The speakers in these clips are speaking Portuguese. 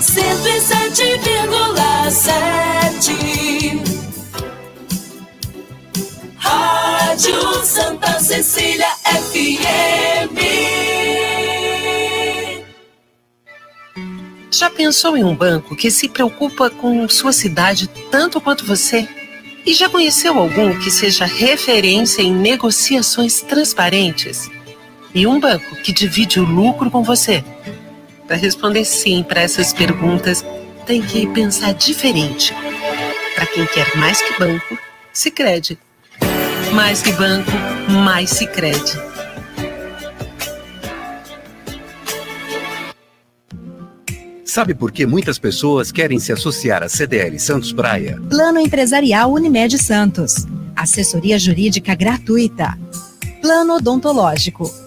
107,7. Rádio Santa Cecília FM. Já pensou em um banco que se preocupa com sua cidade tanto quanto você? E já conheceu algum que seja referência em negociações transparentes? E um banco que divide o lucro com você? Para responder sim para essas perguntas, tem que pensar diferente. Para quem quer mais que banco, se crede. Mais que banco, mais se crede. Sabe por que muitas pessoas querem se associar à CDL Santos Praia? Plano Empresarial Unimed Santos. Assessoria Jurídica Gratuita. Plano Odontológico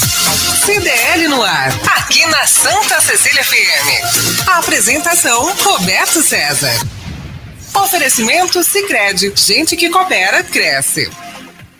CDL no ar, aqui na Santa Cecília FM. A apresentação Roberto César. Oferecimento Sicredi, gente que coopera cresce.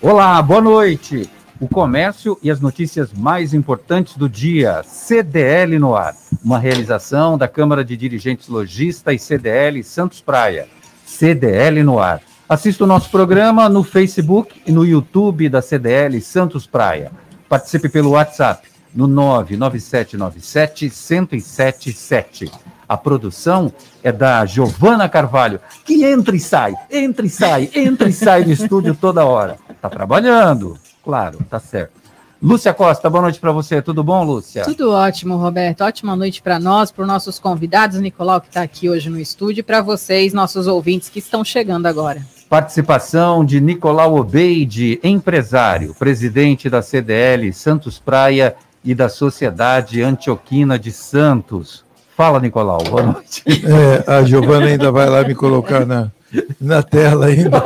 Olá, boa noite. O comércio e as notícias mais importantes do dia. CDL no ar, uma realização da Câmara de Dirigentes Logista e CDL Santos Praia. CDL no ar. Assista o nosso programa no Facebook e no YouTube da CDL Santos Praia. Participe pelo WhatsApp no 99797 1077. A produção é da Giovana Carvalho, que entra e sai, entra e sai, entra e sai do estúdio toda hora. Tá trabalhando, claro, tá certo. Lúcia Costa, boa noite para você. Tudo bom, Lúcia? Tudo ótimo, Roberto. Ótima noite para nós, para os nossos convidados, Nicolau, que está aqui hoje no estúdio, e para vocês, nossos ouvintes que estão chegando agora. Participação de Nicolau Obeide, empresário, presidente da CDL Santos Praia e da Sociedade Antioquina de Santos. Fala, Nicolau, boa noite. É, a Giovana ainda vai lá me colocar na, na tela ainda.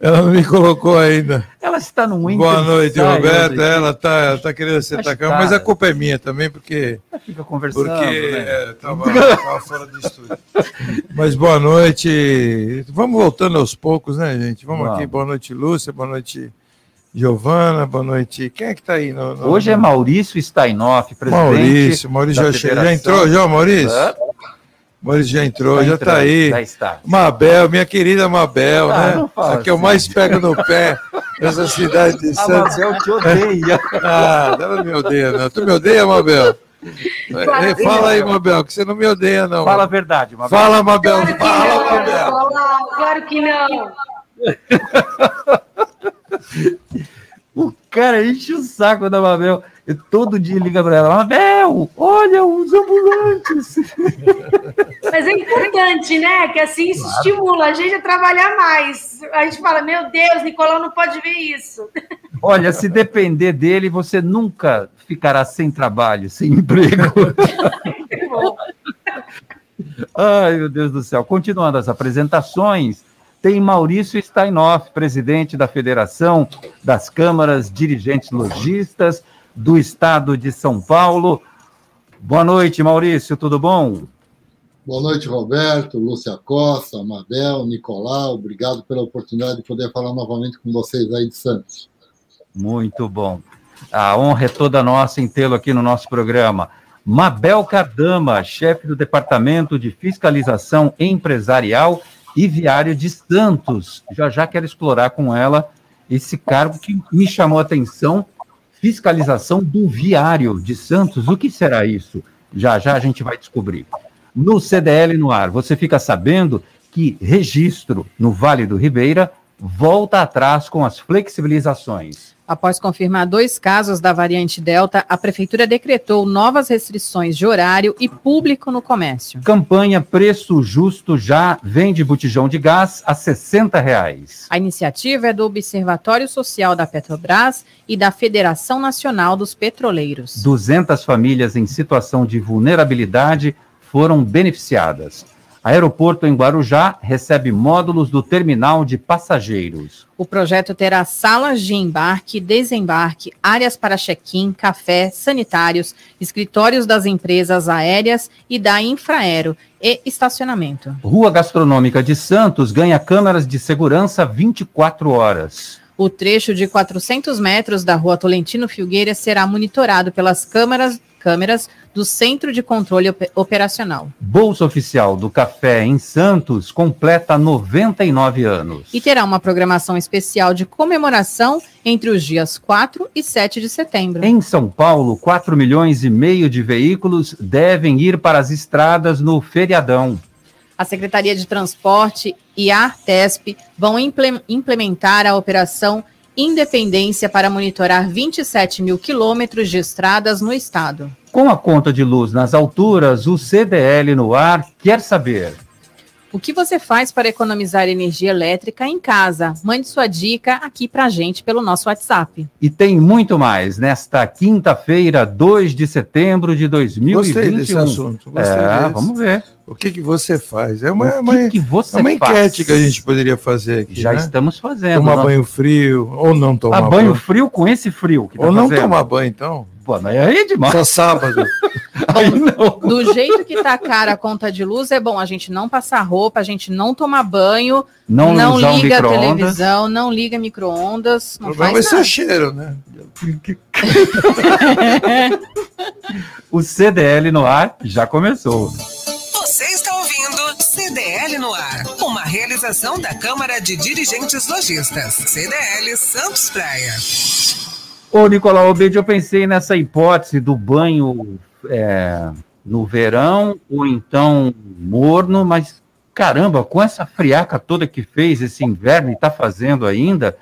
Ela não me colocou ainda. Ela está no Winter. Boa noite, Roberto. Ela está tá querendo sentar cama, mas a culpa é minha também, porque. Fica conversando. Porque estava né? é, fora do estúdio. Mas boa noite. Vamos voltando aos poucos, né, gente? Vamos, Vamos. aqui. Boa noite, Lúcia. Boa noite, Giovana, boa noite. Quem é que está aí? No, no, Hoje é Maurício Steinoff, presidente. Maurício, Maurício já, já entrou, já, Maurício? Maurício já entrou, já está aí. Já está. Mabel, minha querida Mabel, ah, né? A que eu assim. mais pego no pé nessa cidade de Santos. A Mabel te odeia. ah, ela não me odeia, não. Tu me odeia, Mabel? É, fala aí, Mabel, que você não me odeia, não. Fala a verdade, Mabel. Fala, Mabel. Claro fala, Mabel. Claro que não. o cara enche o saco da Mabel. Eu todo dia liga para ela, Mabel, olha os ambulantes. Mas é importante, né? Que assim isso claro. estimula a gente a trabalhar mais. A gente fala, meu Deus, Nicolau não pode ver isso. Olha, se depender dele, você nunca ficará sem trabalho, sem emprego. Ai, meu Deus do céu. Continuando as apresentações, tem Maurício Steinoff, presidente da Federação das Câmaras Dirigentes Logistas do Estado de São Paulo. Boa noite, Maurício, tudo bom? Boa noite, Roberto, Lúcia Costa, Mabel, Nicolau. Obrigado pela oportunidade de poder falar novamente com vocês aí de Santos. Muito bom. A honra é toda nossa em tê-lo aqui no nosso programa. Mabel Cardama, chefe do Departamento de Fiscalização Empresarial e Viário de Santos. Já já quero explorar com ela esse cargo que me chamou a atenção, fiscalização do viário de Santos. O que será isso? Já já a gente vai descobrir. No CDL no ar, você fica sabendo que registro no Vale do Ribeira volta atrás com as flexibilizações. Após confirmar dois casos da variante Delta, a Prefeitura decretou novas restrições de horário e público no comércio. Campanha Preço Justo já vende botijão de gás a 60 reais. A iniciativa é do Observatório Social da Petrobras e da Federação Nacional dos Petroleiros. 200 famílias em situação de vulnerabilidade foram beneficiadas. Aeroporto em Guarujá recebe módulos do terminal de passageiros. O projeto terá salas de embarque, desembarque, áreas para check-in, café, sanitários, escritórios das empresas aéreas e da Infraero e estacionamento. Rua Gastronômica de Santos ganha câmeras de segurança 24 horas. O trecho de 400 metros da Rua Tolentino Filgueira será monitorado pelas câmeras, câmeras do Centro de Controle Operacional. Bolsa Oficial do Café em Santos completa 99 anos. E terá uma programação especial de comemoração entre os dias 4 e 7 de setembro. Em São Paulo, 4 milhões e meio de veículos devem ir para as estradas no feriadão. A Secretaria de Transporte e a Artesp vão implementar a operação Independência para monitorar 27 mil quilômetros de estradas no estado. Com a conta de luz nas alturas, o CDL no ar quer saber. O que você faz para economizar energia elétrica em casa? Mande sua dica aqui para a gente pelo nosso WhatsApp. E tem muito mais nesta quinta-feira, 2 de setembro de 2021. Gostei desse assunto. Gostei é, desse. vamos ver. O que, que você faz? É uma, o que, uma, que você é uma enquete que a gente poderia fazer aqui. Já né? estamos fazendo. Tomar não? banho frio ou não tomar ah, banho. banho frio com esse frio. Tá ou não fazendo. tomar banho, então. Pô, mas aí é demais. Só sábado. Bom, do jeito que tá cara a conta de luz, é bom a gente não passar roupa, a gente não tomar banho, não, não liga a televisão, não liga micro-ondas. O problema vai ser o cheiro, né? o CDL no ar já começou. Você está ouvindo CDL no ar, uma realização da Câmara de Dirigentes Lojistas, CDL Santos Praia. Ô, Nicolau Obede, eu pensei nessa hipótese do banho é, no verão, ou então morno, mas caramba, com essa friaca toda que fez esse inverno e está fazendo ainda,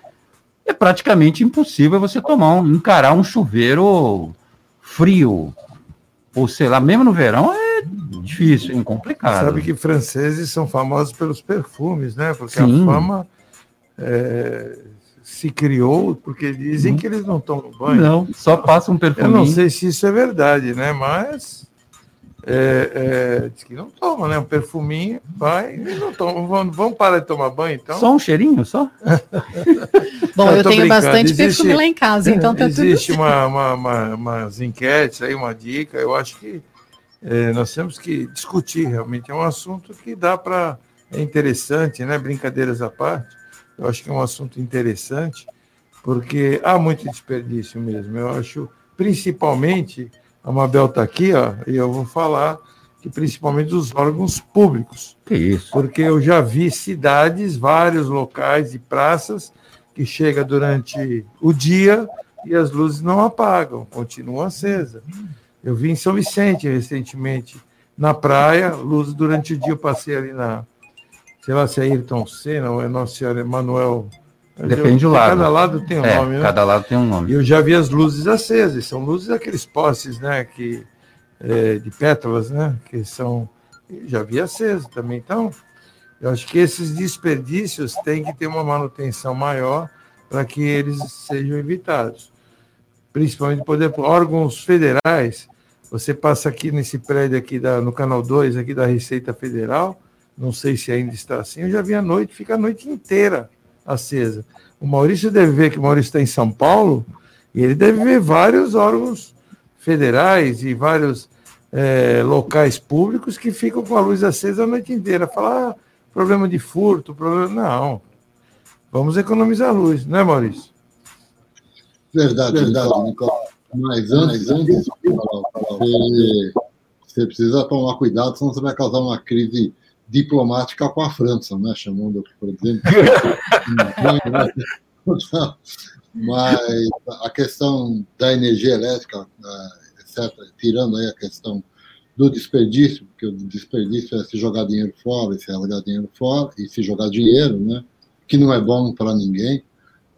é praticamente impossível você tomar um, encarar um chuveiro frio. Ou sei lá, mesmo no verão é difícil, é complicado. Sabe que franceses são famosos pelos perfumes, né? Porque Sim. a fama é, se criou porque dizem que eles não tomam banho. Não, só passam um perfume. Eu não sei se isso é verdade, né? Mas é, é, diz que não toma, né? Um perfuminho, vai e não toma. Vamos, vamos parar de tomar banho, então? Só um cheirinho, só? Bom, não, eu tenho bastante existe, perfume lá em casa, então tá Existe uma, uma, uma, umas enquetes aí, uma dica. Eu acho que é, nós temos que discutir realmente. É um assunto que dá para. É interessante, né? Brincadeiras à parte eu acho que é um assunto interessante, porque há muito desperdício mesmo. Eu acho, principalmente, a Mabel está aqui, ó, e eu vou falar que principalmente dos órgãos públicos. Que isso? Porque eu já vi cidades, vários locais e praças que chega durante o dia e as luzes não apagam, continuam acesas. Eu vi em São Vicente recentemente, na praia, luzes durante o dia, eu passei ali na, sei lá se é Ayrton Senna ou é Nossa Senhora Emanuel. Depende do lado. Cada lado tem um é, nome, né? Cada lado tem um nome. E eu já vi as luzes acesas, são luzes daqueles postes, né? Que, é, de pétalas, né? Que são. Já vi acesas também. Então, eu acho que esses desperdícios têm que ter uma manutenção maior para que eles sejam evitados. Principalmente, por exemplo, órgãos federais. Você passa aqui nesse prédio aqui da, no canal 2 aqui da Receita Federal, não sei se ainda está assim, eu já vi a noite, fica a noite inteira acesa. O Maurício deve ver que o Maurício está em São Paulo, e ele deve ver vários órgãos federais e vários é, locais públicos que ficam com a luz acesa a noite inteira. Falar ah, problema de furto, problema. Não. Vamos economizar luz, não é, Maurício? Verdade, verdade, Nicolau. Mas antes, antes você, você precisa tomar cuidado, senão você vai causar uma crise diplomática com a França, né? chamando, por exemplo. Mas a questão da energia elétrica, é, etc., tirando aí a questão do desperdício, porque o desperdício é se jogar dinheiro fora, se jogar dinheiro fora, e se jogar dinheiro, né? que não é bom para ninguém,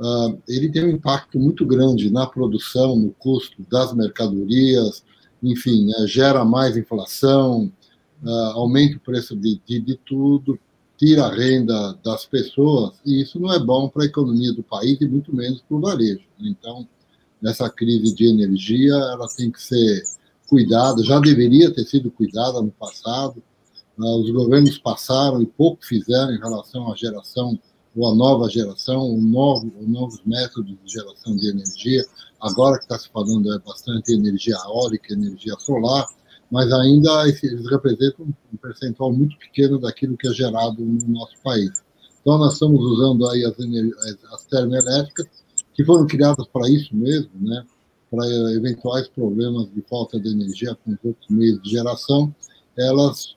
uh, ele tem um impacto muito grande na produção, no custo das mercadorias, enfim, né? gera mais inflação, uh, aumenta o preço de, de, de, tudo, tira a renda das pessoas, e isso não é bom para a economia do país e muito menos para o varejo. Então, nessa crise de energia, ela tem que ser cuidada, já deveria ter sido cuidada no passado. Uh, os governos passaram e pouco fizeram em relação à geração ou à nova geração, o novo, os novos métodos de geração de energia. Agora que está se falando é bastante energia eólica, energia solar, mas ainda eles representam um percentual muito pequeno daquilo que é gerado no nosso país. Então, nós estamos usando aí as, as termoelétricas, que foram criadas para isso mesmo, né? para eventuais problemas de falta de energia com os outros meios de geração, elas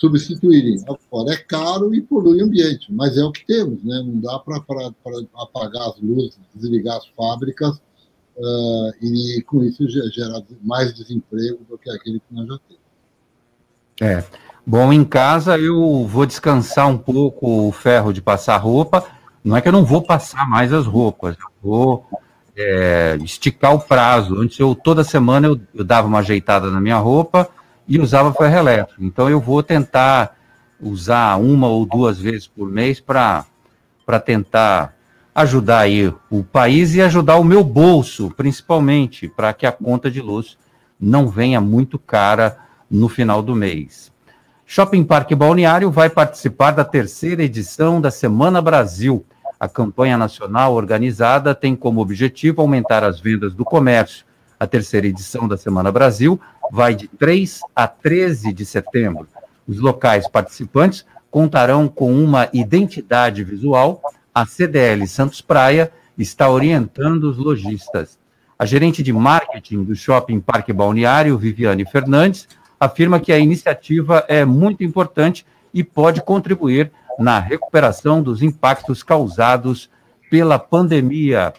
substituírem. Agora, é caro e polui o ambiente, mas é o que temos, né? não dá para apagar as luzes, desligar as fábricas uh, e, com isso, gerar mais desemprego do que aquele que nós já temos. É. Bom, em casa eu vou descansar um pouco o ferro de passar roupa. Não é que eu não vou passar mais as roupas, eu vou é, esticar o prazo. Antes eu toda semana eu, eu, dava uma ajeitada na minha roupa e usava ferro elétrico. Então eu vou tentar usar uma ou duas vezes por mês para tentar ajudar aí o país e ajudar o meu bolso, principalmente, para que a conta de luz não venha muito cara no final do mês. Shopping Parque Balneário vai participar da terceira edição da Semana Brasil. A campanha nacional organizada tem como objetivo aumentar as vendas do comércio. A terceira edição da Semana Brasil vai de 3 a 13 de setembro. Os locais participantes contarão com uma identidade visual. A CDL Santos Praia está orientando os lojistas. A gerente de marketing do Shopping Parque Balneário, Viviane Fernandes, afirma que a iniciativa é muito importante e pode contribuir na recuperação dos impactos causados pela pandemia.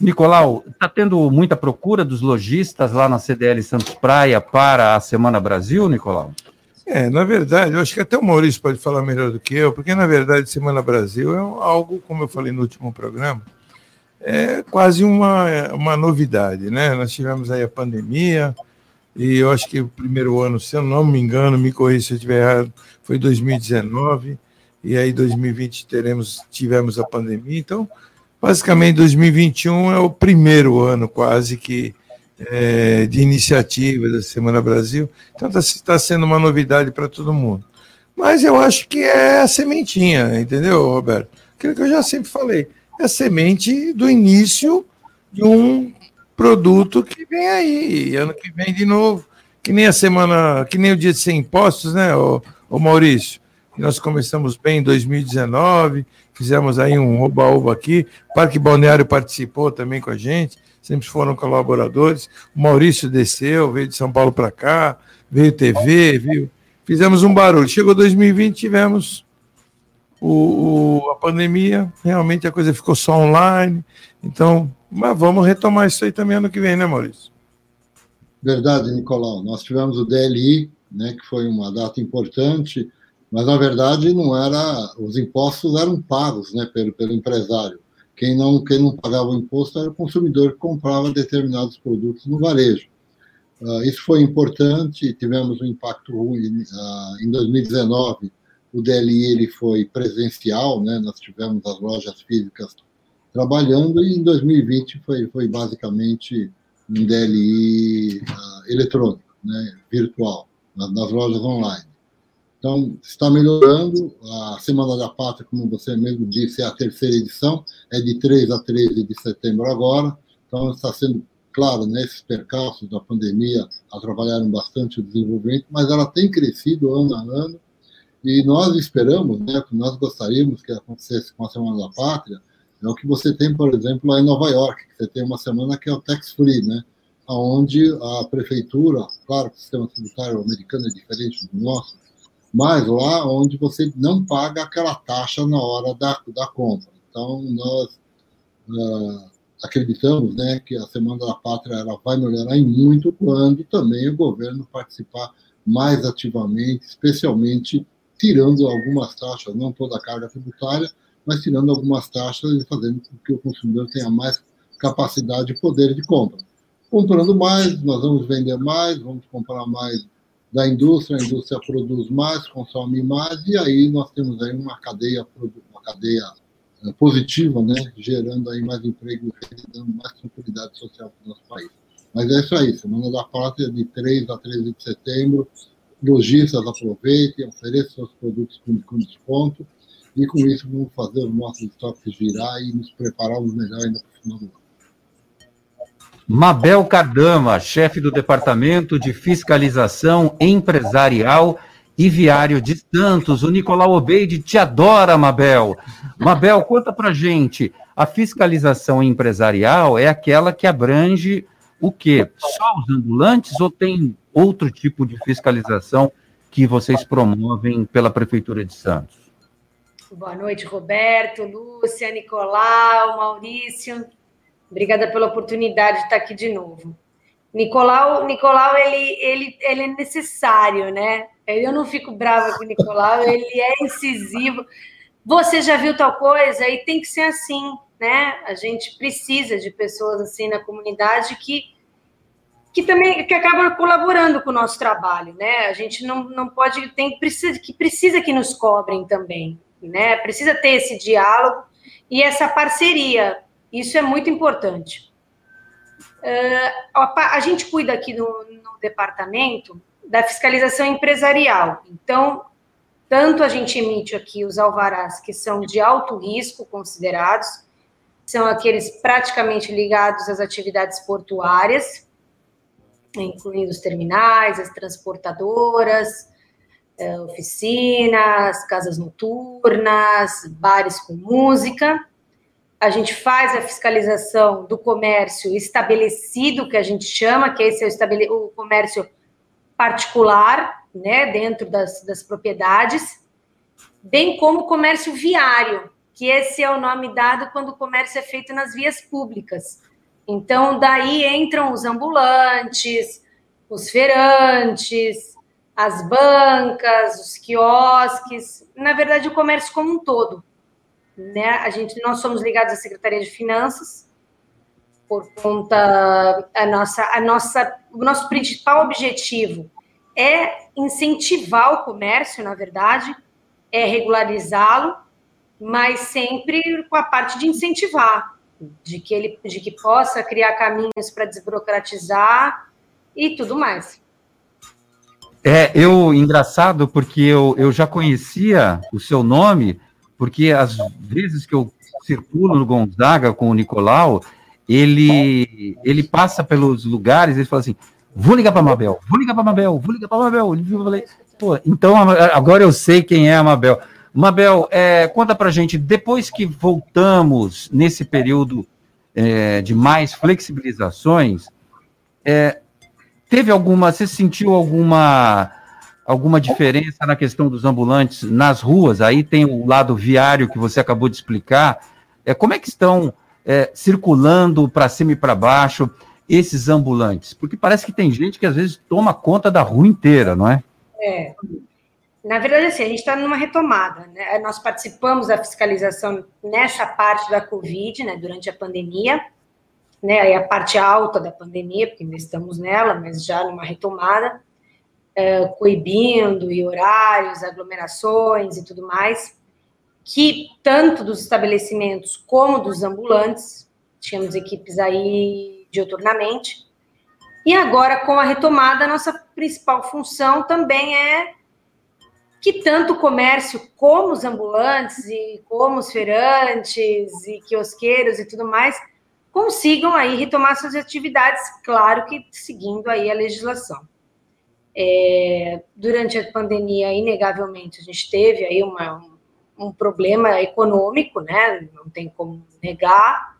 Nicolau, está tendo muita procura dos lojistas lá na CDL Santos Praia para a Semana Brasil, Nicolau? É, na verdade, eu acho que até o Maurício pode falar melhor do que eu, porque na verdade Semana Brasil é algo, como eu falei no último programa, é quase uma, uma novidade, né? Nós tivemos aí a pandemia, e eu acho que o primeiro ano, se eu não me engano, me corrija se eu estiver errado, foi 2019, e aí 2020 teremos, tivemos a pandemia, então basicamente 2021 é o primeiro ano quase que é, de iniciativa da Semana Brasil, então está tá sendo uma novidade para todo mundo. Mas eu acho que é a sementinha, entendeu, Roberto? Aquilo que eu já sempre falei, é a semente do início de um produto que vem aí, ano que vem de novo. Que nem a semana, que nem o dia de sem impostos, né, o, o Maurício? Nós começamos bem em 2019, fizemos aí um oba-oba aqui. Parque Balneário participou também com a gente, sempre foram colaboradores. O Maurício desceu, veio de São Paulo para cá, veio TV, viu? Fizemos um barulho. Chegou 2020, tivemos o, o, a pandemia, realmente a coisa ficou só online. Então, mas vamos retomar isso aí também ano que vem, né, Maurício? Verdade, Nicolau. Nós tivemos o DLI, né, que foi uma data importante, mas na verdade não era. Os impostos eram pagos, né, pelo, pelo empresário. Quem não, quem não pagava o imposto era o consumidor que comprava determinados produtos no varejo. Uh, isso foi importante. Tivemos um impacto ruim uh, em 2019. O DLI ele foi presencial, né? Nós tivemos as lojas físicas trabalhando e em 2020 foi, foi basicamente um DLI uh, ah, eletrônico, né, virtual, nas, nas, lojas online. Então, está melhorando. A Semana da Pátria, como você mesmo disse, é a terceira edição, é de 3 a 13 de setembro agora. Então, está sendo, claro, nesses né, percalços da pandemia, atrapalharam bastante o desenvolvimento, mas ela tem crescido ano a ano. E nós esperamos, né, nós gostaríamos que acontecesse com a Semana da Pátria, é o que você tem, por exemplo, lá em Nova York, que você tem uma semana que é o tax free, né? Onde a prefeitura, claro que o sistema tributário americano é diferente do nosso, mas lá onde você não paga aquela taxa na hora da, da compra. Então, nós uh, acreditamos né, que a Semana da Pátria ela vai melhorar muito quando também o governo participar mais ativamente, especialmente tirando algumas taxas, não toda a carga tributária, mas tirando algumas taxas e fazendo com que o consumidor tenha mais capacidade e poder de compra. Comprando mais, nós vamos vender mais, vamos comprar mais da indústria, a indústria produz mais, consome mais, e aí nós temos aí uma cadeia, uma cadeia eh, positiva, né, gerando aí mais emprego e dando mais tranquilidade social para o nosso país. Mas é isso aí, Semana da é de 3 a 13 de setembro. Lojistas aproveitem, ofereçam seus produtos com, com desconto e com isso vamos fazer os nossos estoques girar e nos prepararmos melhor ainda para o final do ano. Mabel Cardama, chefe do Departamento de Fiscalização Empresarial e Viário de Santos. O Nicolau Obeide te adora, Mabel. Mabel, conta pra gente. A fiscalização empresarial é aquela que abrange o quê? Só os ambulantes ou tem outro tipo de fiscalização que vocês promovem pela Prefeitura de Santos? Boa noite, Roberto, Lúcia, Nicolau, Maurício. Obrigada pela oportunidade de estar aqui de novo. Nicolau, Nicolau ele, ele, ele é necessário, né? Eu não fico brava com o Nicolau, ele é incisivo. Você já viu tal coisa? E tem que ser assim, né? A gente precisa de pessoas assim na comunidade que que também que acabam colaborando com o nosso trabalho, né? A gente não, não pode tem precisa que precisa que nos cobrem também, né? Precisa ter esse diálogo e essa parceria isso é muito importante. Uh, a, a, gente cuida aqui no, no departamento da fiscalização empresarial. Então, tanto a gente emite aqui os alvarás que são de alto risco considerados, são aqueles praticamente ligados às atividades portuárias, incluindo os terminais, as transportadoras, eh, oficinas, casas noturnas, bares com música a gente faz a fiscalização do comércio estabelecido, que a gente chama, que esse é o, estabele... o comércio particular, né, dentro das, das propriedades, bem como o comércio viário, que esse é o nome dado quando o comércio é feito nas vias públicas. Então, daí entram os ambulantes, os feirantes, as bancas, os quiosques, na verdade, o comércio como um todo né? A gente nós somos ligados à Secretaria de Finanças por conta a nossa a nossa o nosso principal objetivo é incentivar o comércio, na verdade, é regularizá-lo, mas sempre com a parte de incentivar, de que ele de que possa criar caminhos para desburocratizar e tudo mais. É, eu engraçado porque eu, eu já conhecia o seu nome porque às vezes que eu circulo no Gonzaga com o Nicolau, ele, ele passa pelos lugares, ele fala assim, vou ligar para Mabel, vou ligar para Mabel, vou ligar para Mabel. Eu falei, pô, então agora eu sei quem é a Mabel. Mabel, é, conta para gente, depois que voltamos nesse período é, de mais flexibilizações, é, teve alguma, você sentiu alguma alguma diferença na questão dos ambulantes nas ruas? Aí tem o lado viário que você acabou de explicar. É, como é que estão é, circulando para cima e para baixo esses ambulantes? Porque parece que tem gente que às vezes toma conta da rua inteira, não é? É. Na verdade, assim, a gente está numa retomada. Né? Nós participamos da fiscalização nessa parte da Covid, né, durante a pandemia, né, a parte alta da pandemia, porque ainda estamos nela, mas já numa retomada é, coibindo e horários, aglomerações e tudo mais, que tanto dos estabelecimentos como dos ambulantes, tínhamos equipes aí dioturnamente, e agora, com a retomada, a nossa principal função também é que tanto o comércio como os ambulantes e como os feirantes e quiosqueiros e tudo mais consigam aí retomar suas atividades, claro que seguindo aí a legislação. É, durante a pandemia, inegavelmente, a gente teve aí uma, um, um problema econômico, né? Não tem como negar.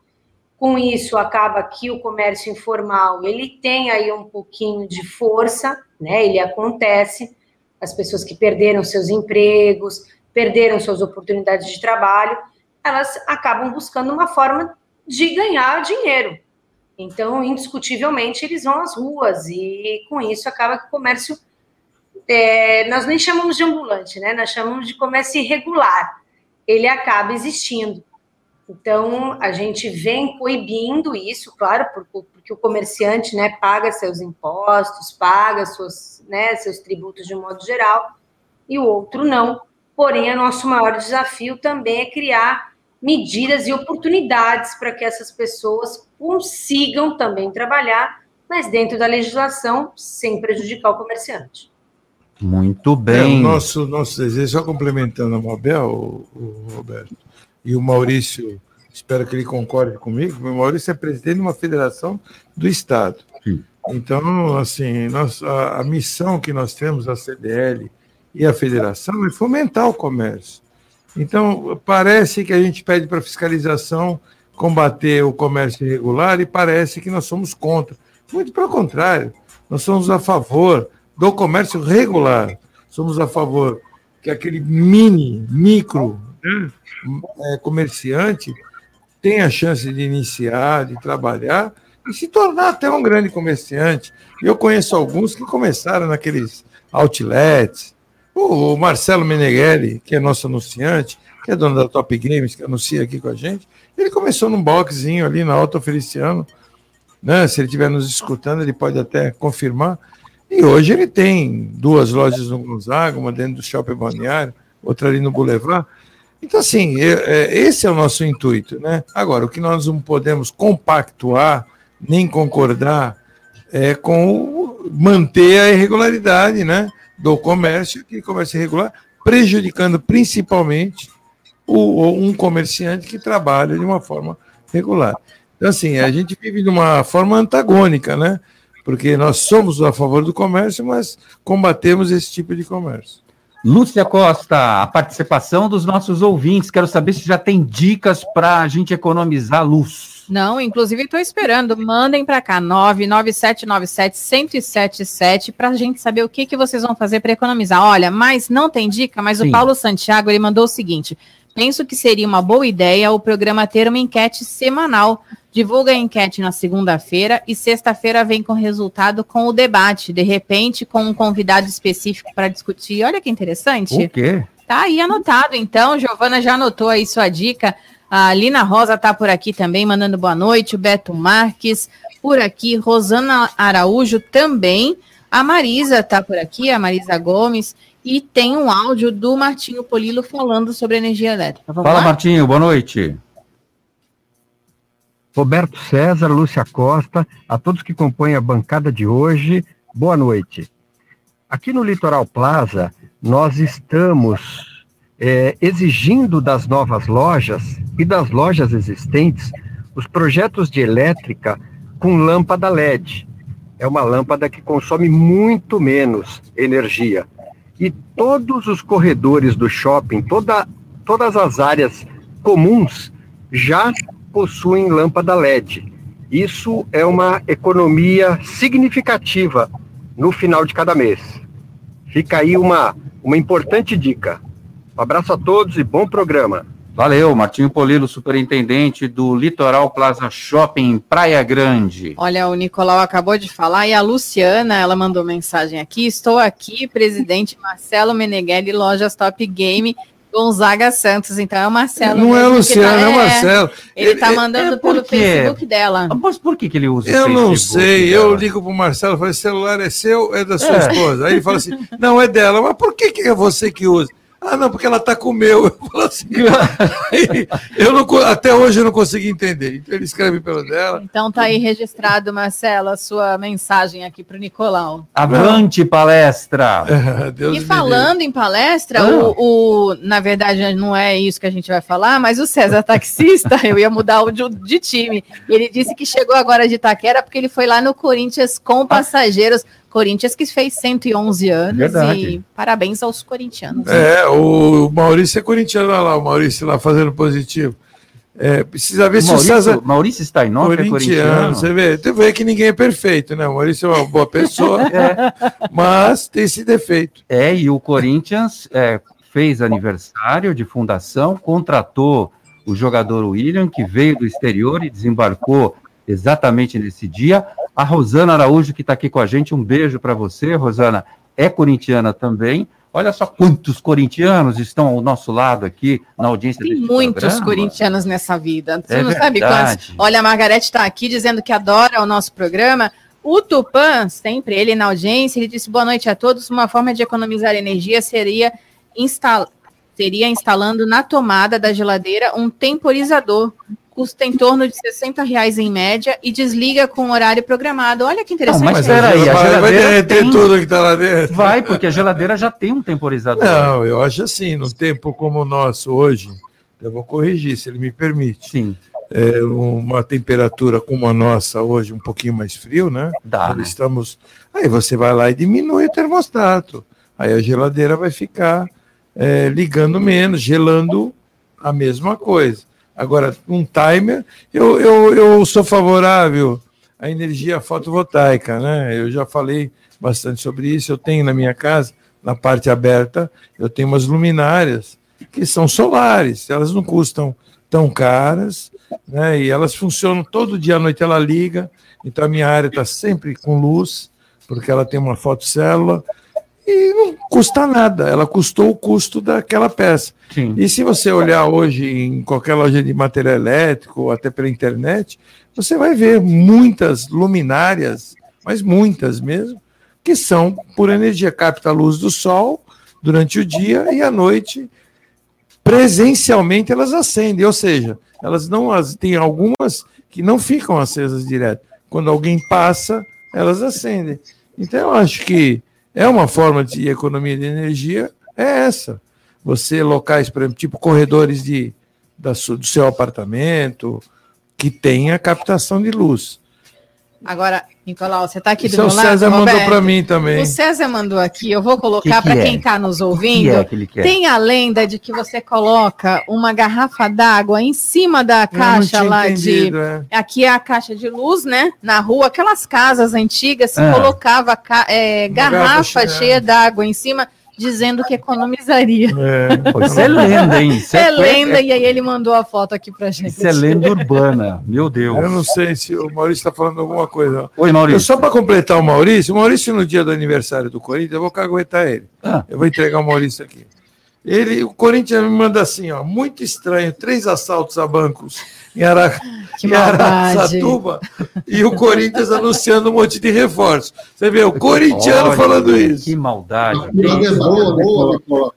Com isso, acaba que o comércio informal ele tem aí um pouquinho de força, né? Ele acontece. As pessoas que perderam seus empregos, perderam suas oportunidades de trabalho, elas acabam buscando uma forma de ganhar dinheiro, então, indiscutivelmente, eles vão às ruas e com isso acaba que o comércio. É, nós nem chamamos de ambulante, né? Nós chamamos de comércio irregular. Ele acaba existindo. Então, a gente vem coibindo isso, claro, porque o comerciante né, paga seus impostos, paga suas, né, seus tributos de um modo geral, e o outro não. Porém, o nosso maior desafio também é criar medidas e oportunidades para que essas pessoas consigam também trabalhar mas dentro da legislação, sem prejudicar o comerciante. Muito bem. É, o nosso, nosso desejo, só complementando a Mabel, o, o Roberto, e o Maurício, espero que ele concorde comigo, o Maurício é presidente de uma federação do Estado. Sim. Então, assim, nós, a, a, missão que nós temos, a CDL e a federação, é fomentar o comércio. Então, parece que a gente pede para fiscalização combater o comércio irregular e parece que nós somos contra. Muito pelo contrário, nós somos a favor do comércio regular. Somos a favor que aquele mini, micro é, comerciante tenha a chance de iniciar, de trabalhar e se tornar até um grande comerciante. Eu conheço alguns que começaram naqueles outlets. O Marcelo Meneghelli, que é nosso anunciante, que é dono da Top Games, que anuncia aqui com a gente, ele começou num boxzinho ali na Alto Feliciano. Né? Se ele estiver nos escutando, ele pode até confirmar. E hoje ele tem duas lojas no Gonzaga, uma dentro do Shopping Balneário, outra ali no Boulevard. Então, assim, é, esse é o nosso intuito. Né? Agora, o que nós não podemos compactuar, nem concordar, é com manter a irregularidade né, do comércio, que comércio irregular, prejudicando principalmente o, um comerciante que trabalha de uma forma regular. Então, assim, a gente vive de uma forma antagônica, né? porque nós somos a favor do comércio, mas combatemos esse tipo de comércio. Lúcia Costa, a participação dos nossos ouvintes. Quero saber se já tem dicas para a gente economizar luz. Não, inclusive estou esperando. Mandem para cá, 99797-1077, para a gente saber o que, que vocês vão fazer para economizar. Olha, mas não tem dica, mas Sim. o Paulo Santiago ele mandou o seguinte: penso que seria uma boa ideia o programa ter uma enquete semanal divulga a enquete na segunda-feira e sexta-feira vem com resultado com o debate, de repente com um convidado específico para discutir. Olha que interessante. O quê? Tá aí anotado, então. Giovana já anotou aí sua dica. A Lina Rosa tá por aqui também, mandando boa noite. O Beto Marques por aqui. Rosana Araújo também. A Marisa tá por aqui, a Marisa Gomes. E tem um áudio do Martinho Polilo falando sobre energia elétrica. Vamos Fala, lá? Martinho, boa noite. Roberto César, Lúcia Costa, a todos que compõem a bancada de hoje, boa noite. Aqui no Litoral Plaza, nós estamos é, exigindo das novas lojas e das lojas existentes os projetos de elétrica com lâmpada LED. É uma lâmpada que consome muito menos energia. E todos os corredores do shopping, toda, todas as áreas comuns já possuem lâmpada LED. Isso é uma economia significativa no final de cada mês. Fica aí uma, uma importante dica. Um abraço a todos e bom programa. Valeu, Martinho Polilo, superintendente do Litoral Plaza Shopping Praia Grande. Olha, o Nicolau acabou de falar e a Luciana, ela mandou mensagem aqui. Estou aqui, presidente Marcelo Meneghelli, Lojas Top Game. Gonzaga Santos, então é o Marcelo. Não é o Luciano, tá, é o Marcelo. Ele está mandando é, pelo Facebook dela. Mas por que, que ele usa Eu não sei, dela? eu ligo pro Marcelo e falo, celular é seu, é da sua é. esposa. Aí ele fala assim, não, é dela, mas por que, que é você que usa? Ah, não, porque ela tá com o meu. Eu falo assim. eu não, até hoje eu não consegui entender. Então ele escreve pelo dela. Então tá aí registrado, Marcelo, a sua mensagem aqui para o Nicolau. Avante palestra! É, e falando em palestra, ah. o, o, na verdade não é isso que a gente vai falar, mas o César taxista, eu ia mudar o de, de time. Ele disse que chegou agora de Itaquera porque ele foi lá no Corinthians com passageiros. Corinthians que fez 111 anos Verdade. e parabéns aos corintianos. É, o Maurício é corintiano lá, o Maurício lá fazendo positivo. É, precisa ver o se Maurício, o César. Maurício está em nome corintiano, corintiano. Você vê, você vê que ninguém é perfeito, né? O Maurício é uma boa pessoa, é. mas tem esse defeito. É, e o Corinthians é, fez aniversário de fundação, contratou o jogador William, que veio do exterior e desembarcou exatamente nesse dia. A Rosana Araújo, que está aqui com a gente, um beijo para você, Rosana. É corintiana também. Olha só quantos corintianos estão ao nosso lado aqui na audiência Tem muitos programa. corintianos nessa vida. Você é não verdade. sabe quantos. Olha, a Margarete está aqui dizendo que adora o nosso programa. O Tupan, sempre ele na audiência, ele disse boa noite a todos. Uma forma de economizar energia seria, seria instalando na tomada da geladeira um temporizador custa em torno de 60 reais em média e desliga com horário programado. Olha que interessante. Não, mas peraí, a geladeira vai derreter tem... tudo que está lá dentro. Vai, porque a geladeira já tem um temporizador. Não, eu acho assim, num tempo como o nosso hoje, eu vou corrigir, se ele me permite. Sim. É, uma temperatura como a nossa hoje, um pouquinho mais frio, né? Dá. Estamos. Aí você vai lá e diminui o termostato. Aí a geladeira vai ficar é, ligando menos, gelando a mesma coisa. Agora, um timer, eu, eu, eu sou favorável à energia fotovoltaica, né? Eu já falei bastante sobre isso. Eu tenho na minha casa, na parte aberta, eu tenho umas luminárias que são solares, elas não custam tão caras, né? E elas funcionam todo dia à noite, ela liga, então a minha área está sempre com luz, porque ela tem uma fotocélula, e não custa nada, ela custou o custo daquela peça. Sim. E se você olhar hoje em qualquer loja de material elétrico, ou até pela internet, você vai ver muitas luminárias, mas muitas mesmo, que são por energia, capta a luz do sol durante o dia e à noite presencialmente elas acendem, ou seja, elas não as tem algumas que não ficam acesas direto. Quando alguém passa, elas acendem. Então eu acho que é uma forma de economia de energia, é essa. Você locais, por exemplo, tipo corredores de, da, do seu apartamento, que tenha captação de luz. Agora, Nicolau, você está aqui do meu lado. O César mandou para mim também. O César mandou aqui, eu vou colocar para quem está nos ouvindo. Que que é Tem a lenda de que você coloca uma garrafa d'água em cima da caixa lá de. É. Aqui é a caixa de luz, né? Na rua, aquelas casas antigas, se é. colocava é, garrafa cheia d'água em cima dizendo que economizaria. É, isso é lenda, hein? Isso é, é lenda, e aí ele mandou a foto aqui pra gente. Isso é lenda urbana, meu Deus. Eu não sei se o Maurício está falando alguma coisa. Oi, Maurício. Eu, só para completar o Maurício, o Maurício, no dia do aniversário do Corinthians, eu vou caguetar ele. Ah. Eu vou entregar o Maurício aqui. Ele, o Corinthians me manda assim, ó, muito estranho, três assaltos a bancos em, Ara... em Araçatuba e o Corinthians anunciando um monte de reforços. Você vê, o corintiano Olha, falando isso. Que maldade. A piada é boa, boa, Nicolau.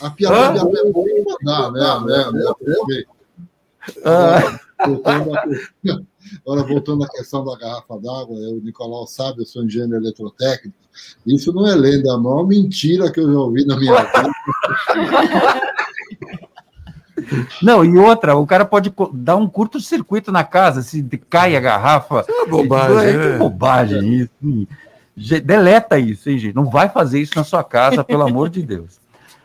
A piada é boa né? né, né ah. Agora, voltando à questão da garrafa d'água, o Nicolau sabe, eu sou engenheiro eletrotécnico. Isso não é lenda, é a maior mentira que eu já ouvi na minha vida. Não, e outra, o cara pode dar um curto-circuito na casa, se cai a garrafa. É uma bobagem. É, é. bobagem isso. Deleta isso, hein, gente? Não vai fazer isso na sua casa, pelo amor de Deus.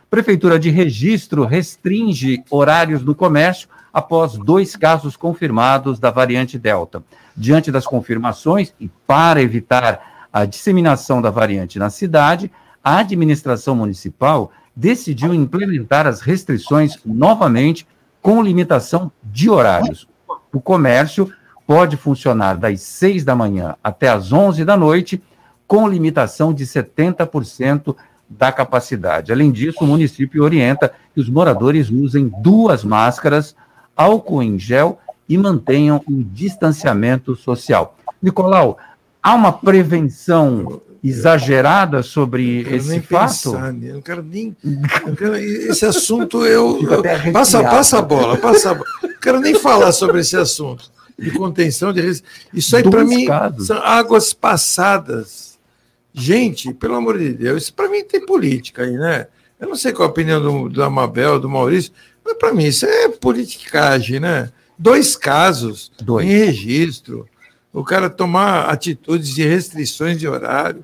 Prefeitura de Registro restringe horários do comércio após dois casos confirmados da variante Delta. Diante das confirmações e para evitar a disseminação da variante na cidade, a administração municipal decidiu implementar as restrições novamente com limitação de horários. O comércio pode funcionar das 6 da manhã até as 11 da noite, com limitação de 70% da capacidade. Além disso, o município orienta que os moradores usem duas máscaras, álcool em gel e mantenham um distanciamento social. Nicolau, há uma prevenção exagerada sobre esse fato? Pensar, eu não quero nem. Eu quero, esse assunto eu. eu passa, passa a bola, passa a bola. Não quero nem falar sobre esse assunto de contenção de risco. Isso aí, para mim, são águas passadas. Gente, pelo amor de Deus, isso para mim tem política aí, né? Eu não sei qual a opinião do, do Amabel, do Maurício, mas para mim isso é politicagem, né? Dois casos Dois. em registro o cara tomar atitudes de restrições de horário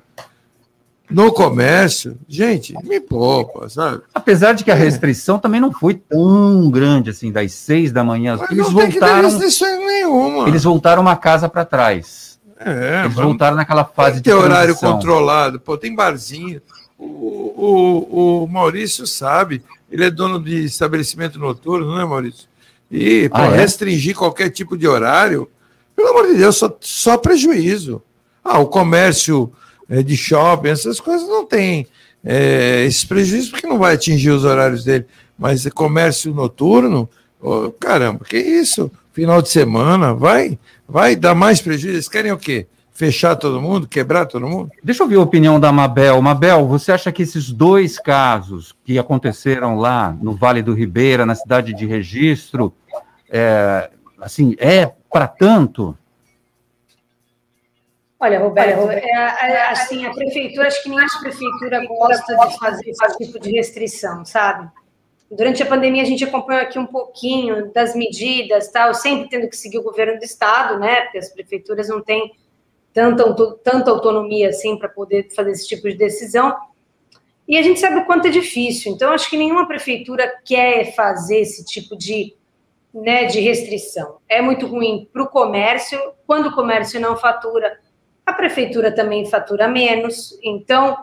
no comércio, gente, me poupa, sabe? Apesar de que a é. restrição também não foi tão grande assim, das seis da manhã. Mas eles não voltaram. Tem restrição nenhuma. Eles voltaram uma casa para trás. É, eles voltaram naquela fase tem de. Tem horário controlado, pô, tem barzinho. O, o, o Maurício sabe, ele é dono de estabelecimento noturno, não é, Maurício? E para ah, é? restringir qualquer tipo de horário, pelo amor de Deus, só, só prejuízo. Ah, o comércio é, de shopping, essas coisas não tem é, esses prejuízos porque não vai atingir os horários dele. Mas comércio noturno, oh, caramba, que isso? Final de semana, vai, vai dar mais prejuízo. Eles querem o quê? Fechar todo mundo, quebrar todo mundo? Deixa eu ouvir a opinião da Mabel. Mabel, você acha que esses dois casos que aconteceram lá no Vale do Ribeira, na cidade de Registro, é, assim, é para tanto? Olha, Roberto, é, é, assim, a prefeitura, acho que nenhuma prefeitura gosta de fazer esse tipo de restrição, sabe? Durante a pandemia, a gente acompanhou aqui um pouquinho das medidas, tal, sempre tendo que seguir o governo do estado, né? Porque as prefeituras não têm tanta, tanta autonomia assim para poder fazer esse tipo de decisão. E a gente sabe o quanto é difícil. Então, acho que nenhuma prefeitura quer fazer esse tipo de, né, de restrição. É muito ruim para o comércio. Quando o comércio não fatura, a prefeitura também fatura menos, então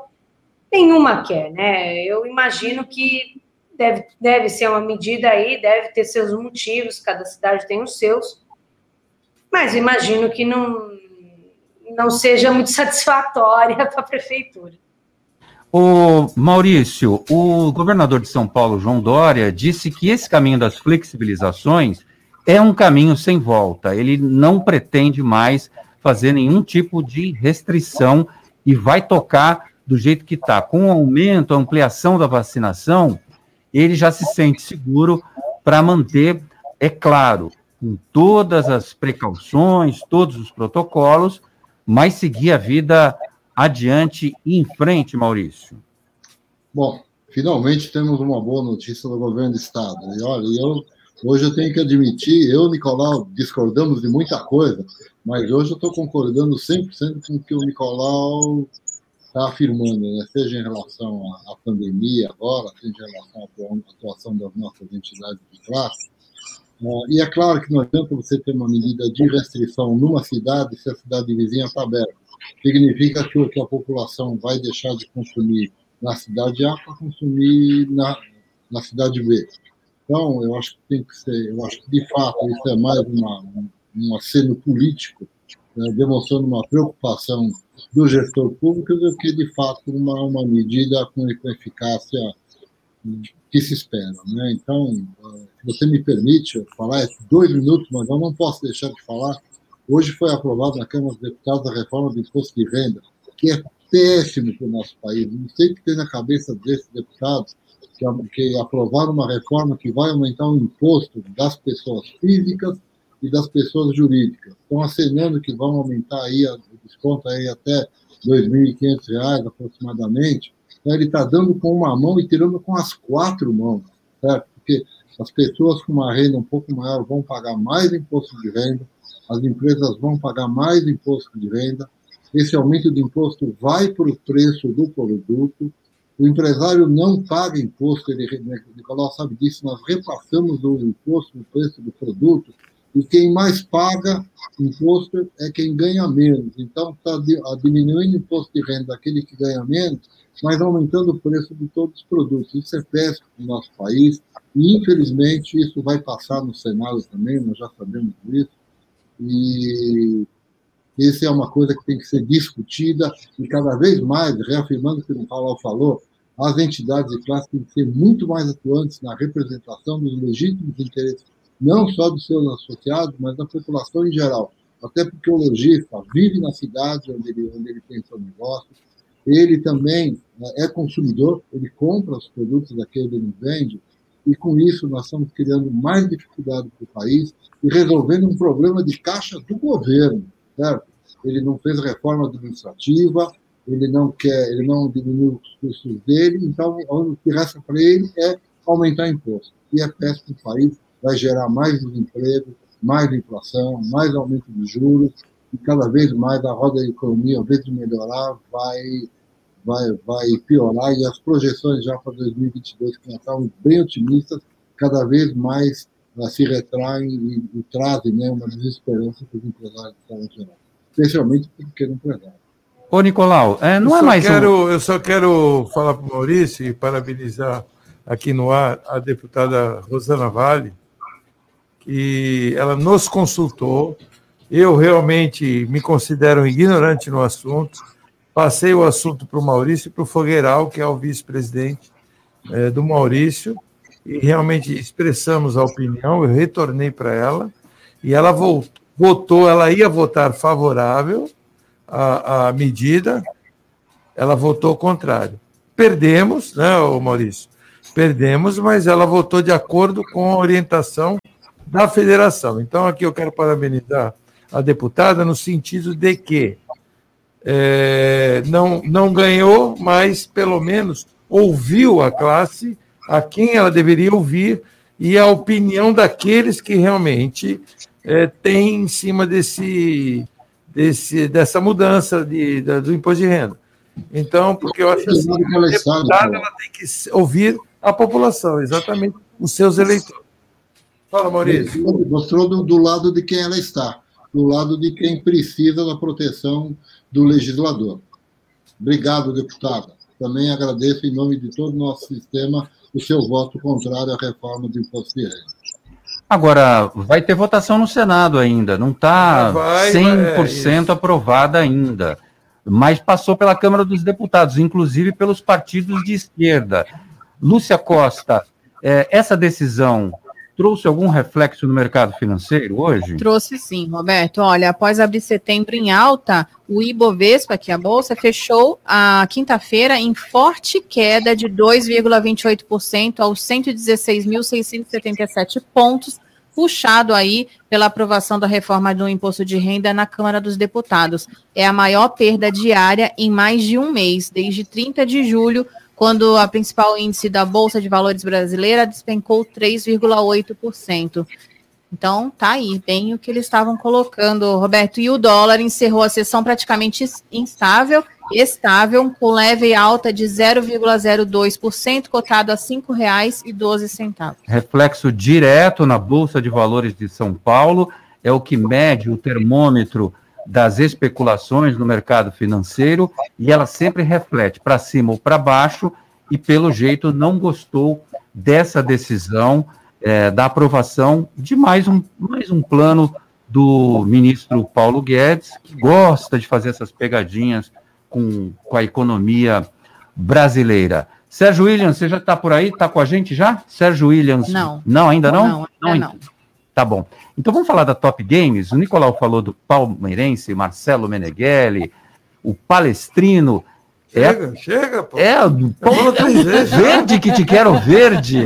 nenhuma quer, né? Eu imagino que deve, deve ser uma medida aí, deve ter seus motivos, cada cidade tem os seus, mas imagino que não, não seja muito satisfatória para a prefeitura. O Maurício, o governador de São Paulo, João Dória, disse que esse caminho das flexibilizações é um caminho sem volta. Ele não pretende mais fazer nenhum tipo de restrição e vai tocar do jeito que está. Com o aumento, a ampliação da vacinação, ele já se sente seguro para manter, é claro, com todas as precauções, todos os protocolos, mas seguir a vida adiante e em frente, Maurício. Bom, finalmente temos uma boa notícia do governo do Estado. E olha, eu, hoje eu tenho que admitir, eu e Nicolau discordamos de muita coisa, mas hoje eu estou concordando 100% com o que o Nicolau está afirmando, né? seja em relação à, pandemia agora, seja em relação à atuação das nossas entidades de classe. Uh, e é claro que não adianta você ter uma medida de restrição numa cidade se a cidade vizinha está aberta. Significa que, que a população vai deixar de consumir na cidade A para consumir na, na cidade B. Então, eu acho que tem que ser, eu acho que de fato isso é mais uma, um aceno político, né, demonstrando uma preocupação do gestor público do que, de fato, uma, uma medida com, com eficácia que se espera. Né? Então, eh, se você me permite falar é dois minutos, mas eu não posso deixar de falar. Hoje foi aprovada na Câmara dos Deputados a reforma do imposto de renda, que é péssimo para o nosso país. Não sei o que tem na cabeça desses deputados que, que aprovaram uma reforma que vai aumentar o imposto das pessoas físicas e das pessoas jurídicas. Estão acenando que vão aumentar aí o desconto aí até R$ 2.500 aproximadamente. Então, ele está dando com uma mão e tirando com as quatro mãos, certo? Porque as pessoas com uma renda um pouco maior vão pagar mais imposto de renda, as empresas vão pagar mais imposto de renda, esse aumento de imposto vai para o preço do produto, o empresário não paga imposto, ele, Nicolau sabe disso, nós repassamos o imposto no preço do produto e quem mais paga imposto é quem ganha menos. Então, está diminuindo o imposto de renda daquele que ganha menos, mas aumentando o preço de todos os produtos. Isso é péssimo no nosso país, e infelizmente isso vai passar no Senado também, nós já sabemos disso. E isso é uma coisa que tem que ser discutida e cada vez mais, reafirmando o que o Paulo falou, as entidades de classe têm que ser muito mais atuantes na representação dos legítimos interesses não só dos seus associados, mas da população em geral. Até porque o lojista vive na cidade onde ele, onde ele tem seu negócio, ele também né, é consumidor, ele compra os produtos daquele ele vende, e com isso nós estamos criando mais dificuldade para o país e resolvendo um problema de caixa do governo, certo? Ele não fez reforma administrativa, ele não quer, ele não diminuiu os custos dele, então o que resta para ele é aumentar imposto. E é péssimo para o país, vai gerar mais desemprego, mais inflação, mais aumento de juros, e cada vez mais a roda da economia, ao invés de melhorar, vai, vai, vai piorar, e as projeções já para 2022, que nós estamos bem otimistas, cada vez mais uh, se retraem e, e trazem né, uma desesperança para os empresários de saúde geral, especialmente para o pequeno empresário. Ô, Nicolau, é, não eu é mais. Quero, um... Eu só quero falar para o Maurício e parabenizar aqui no ar a deputada Rosana Vale, que ela nos consultou. Eu realmente me considero ignorante no assunto. Passei o assunto para o Maurício e para o Fogueiral, que é o vice-presidente é, do Maurício, e realmente expressamos a opinião. Eu retornei para ela e ela votou, ela ia votar favorável à, à medida, ela votou contrário. Perdemos, né, Maurício? Perdemos, mas ela votou de acordo com a orientação da federação. Então, aqui eu quero parabenizar a deputada no sentido de que é, não, não ganhou, mas pelo menos ouviu a classe, a quem ela deveria ouvir, e a opinião daqueles que realmente é, têm em cima desse, desse, dessa mudança de, da, do imposto de renda. Então, porque eu acho assim, a deputada ela tem que ouvir a população, exatamente os seus eleitores. Fala, Maurício. Mostrou do, do lado de quem ela está, do lado de quem precisa da proteção do legislador. Obrigado, deputada. Também agradeço, em nome de todo o nosso sistema, o seu voto contrário à reforma do imposto de renda. Agora, vai ter votação no Senado ainda, não está 100% é aprovada ainda, mas passou pela Câmara dos Deputados, inclusive pelos partidos de esquerda. Lúcia Costa, é, essa decisão trouxe algum reflexo no mercado financeiro hoje? Trouxe sim, Roberto. Olha, após abrir setembro em alta, o Ibovespa, que é a bolsa, fechou a quinta-feira em forte queda de 2,28% aos 116.677 pontos, puxado aí pela aprovação da reforma do imposto de renda na Câmara dos Deputados. É a maior perda diária em mais de um mês, desde 30 de julho quando a principal índice da Bolsa de Valores brasileira despencou 3,8%. Então, tá aí, bem o que eles estavam colocando, Roberto. E o dólar encerrou a sessão praticamente instável, estável, com leve alta de 0,02%, cotado a R$ 5,12. Reflexo direto na Bolsa de Valores de São Paulo, é o que mede o termômetro das especulações no mercado financeiro e ela sempre reflete para cima ou para baixo e, pelo jeito, não gostou dessa decisão é, da aprovação de mais um, mais um plano do ministro Paulo Guedes, que gosta de fazer essas pegadinhas com, com a economia brasileira. Sérgio Williams, você já está por aí? Está com a gente já? Sérgio Williams? Não. Não, ainda não? Não, ainda não. não. Tá bom. Então vamos falar da Top Games. O Nicolau falou do palmeirense Marcelo Meneghelli, o palestrino. Chega, é, chega, pô. É, pô, é verde que te quero verde.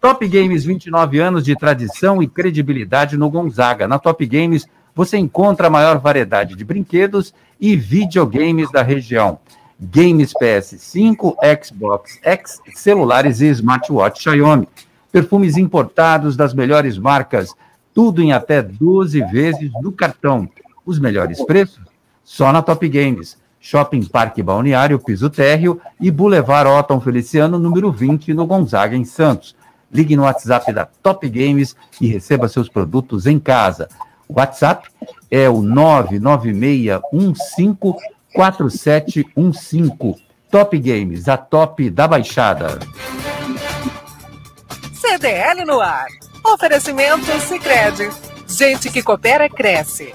Top Games, 29 anos de tradição e credibilidade no Gonzaga. Na Top Games, você encontra a maior variedade de brinquedos e videogames da região. Games PS5, Xbox X, celulares e smartwatch Xiaomi perfumes importados das melhores marcas, tudo em até 12 vezes no cartão. Os melhores preços? Só na Top Games. Shopping Parque Balneário, Piso Térreo e Boulevard Otton Feliciano, número 20, no Gonzaga, em Santos. Ligue no WhatsApp da Top Games e receba seus produtos em casa. O WhatsApp é o 996154715. Top Games, a top da Baixada. CDL no ar. Oferecimento Sicredi. Gente que coopera cresce.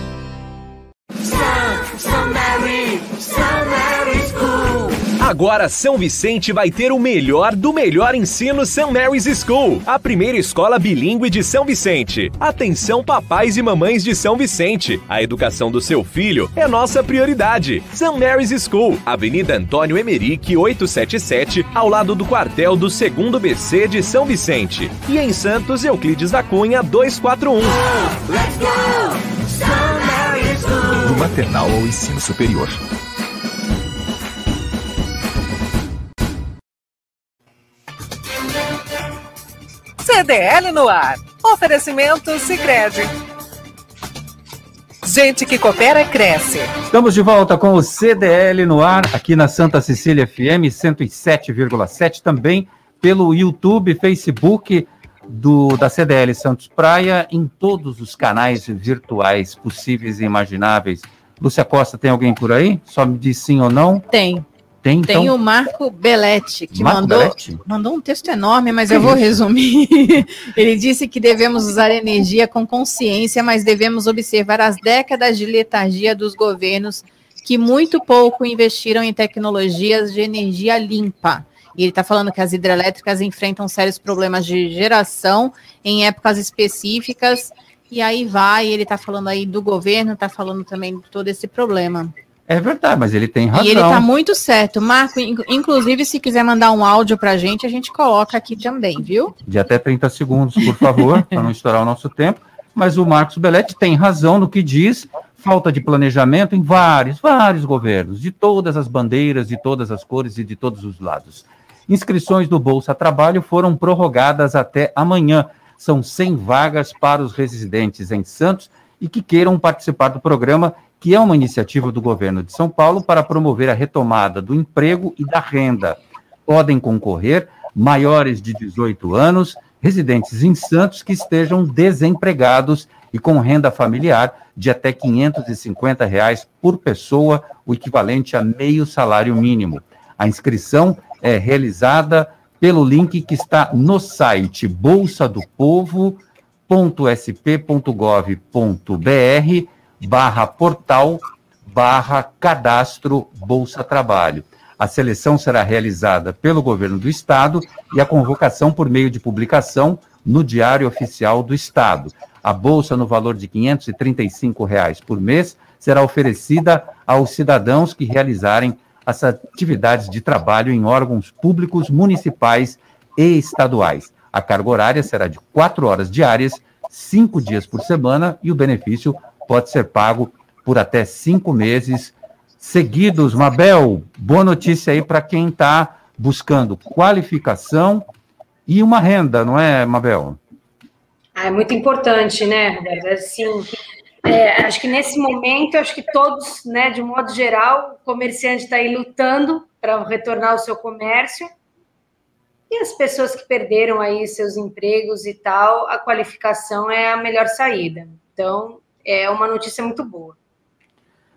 Agora São Vicente vai ter o melhor do melhor ensino St. Mary's School, a primeira escola bilíngue de São Vicente. Atenção papais e mamães de São Vicente, a educação do seu filho é nossa prioridade. St. Mary's School, Avenida Antônio Emerick 877, ao lado do quartel do 2 BC de São Vicente. E em Santos, Euclides da Cunha 241. Let's go! Do maternal ao ensino superior. CDL no ar. Oferecimento Sicredi. Gente que coopera cresce. Estamos de volta com o CDL no ar, aqui na Santa Cecília FM 107,7, também pelo YouTube, Facebook do, da CDL Santos Praia, em todos os canais virtuais possíveis e imagináveis. Lúcia Costa, tem alguém por aí? Só me diz sim ou não? Tem. Tem, então? Tem o Marco Belletti, que Marco mandou, Belletti? mandou um texto enorme, mas eu vou resumir. Ele disse que devemos usar energia com consciência, mas devemos observar as décadas de letargia dos governos que muito pouco investiram em tecnologias de energia limpa. E ele está falando que as hidrelétricas enfrentam sérios problemas de geração em épocas específicas. E aí vai, ele está falando aí do governo, está falando também de todo esse problema. É verdade, mas ele tem razão. E ele está muito certo. Marco, inclusive, se quiser mandar um áudio para a gente, a gente coloca aqui também, viu? De até 30 segundos, por favor, para não estourar o nosso tempo. Mas o Marcos Belletti tem razão no que diz, falta de planejamento em vários, vários governos, de todas as bandeiras, de todas as cores e de todos os lados. Inscrições do Bolsa Trabalho foram prorrogadas até amanhã. São 100 vagas para os residentes em Santos e que queiram participar do programa, que é uma iniciativa do governo de São Paulo para promover a retomada do emprego e da renda. Podem concorrer maiores de 18 anos, residentes em Santos que estejam desempregados e com renda familiar de até 550 reais por pessoa, o equivalente a meio salário mínimo. A inscrição é realizada pelo link que está no site bolsadopovo.sp.gov.br barra portal barra cadastro Bolsa Trabalho. A seleção será realizada pelo governo do estado e a convocação por meio de publicação no Diário Oficial do Estado. A bolsa no valor de 535 reais por mês será oferecida aos cidadãos que realizarem as atividades de trabalho em órgãos públicos municipais e estaduais. A carga horária será de quatro horas diárias, cinco dias por semana, e o benefício pode ser pago por até cinco meses seguidos. Mabel, boa notícia aí para quem está buscando qualificação e uma renda, não é, Mabel? Ah, é muito importante, né, Roberto? Assim, é, acho que nesse momento, acho que todos, né, de um modo geral, o comerciante está aí lutando para retornar ao seu comércio. E as pessoas que perderam aí seus empregos e tal, a qualificação é a melhor saída. Então, é uma notícia muito boa.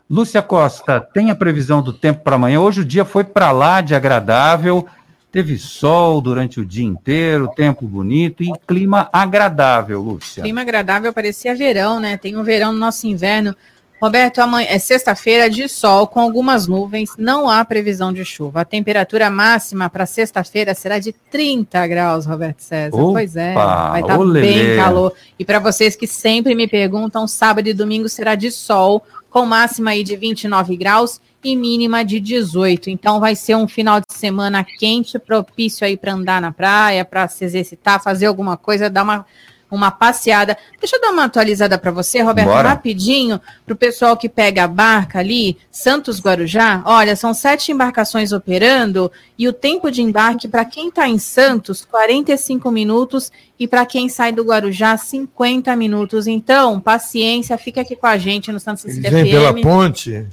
Lúcia Costa, tem a previsão do tempo para amanhã? Hoje o dia foi para lá de agradável. Teve sol durante o dia inteiro, tempo bonito e clima agradável, Lúcia. Clima agradável, parecia verão, né? Tem um verão no nosso inverno. Roberto, amanhã é sexta-feira de sol com algumas nuvens, não há previsão de chuva. A temperatura máxima para sexta-feira será de 30 graus, Roberto César. Opa, pois é, vai estar tá bem calor. E para vocês que sempre me perguntam, sábado e domingo será de sol, com máxima aí de 29 graus e mínima de 18. Então vai ser um final de semana quente, propício aí para andar na praia, para se exercitar, fazer alguma coisa, dar uma uma passeada. Deixa eu dar uma atualizada para você, Roberto, Bora. rapidinho, para o pessoal que pega a barca ali, Santos Guarujá. Olha, são sete embarcações operando e o tempo de embarque para quem está em Santos, 45 minutos e para quem sai do Guarujá, 50 minutos. Então, paciência, fica aqui com a gente no Santos Vem pela ponte.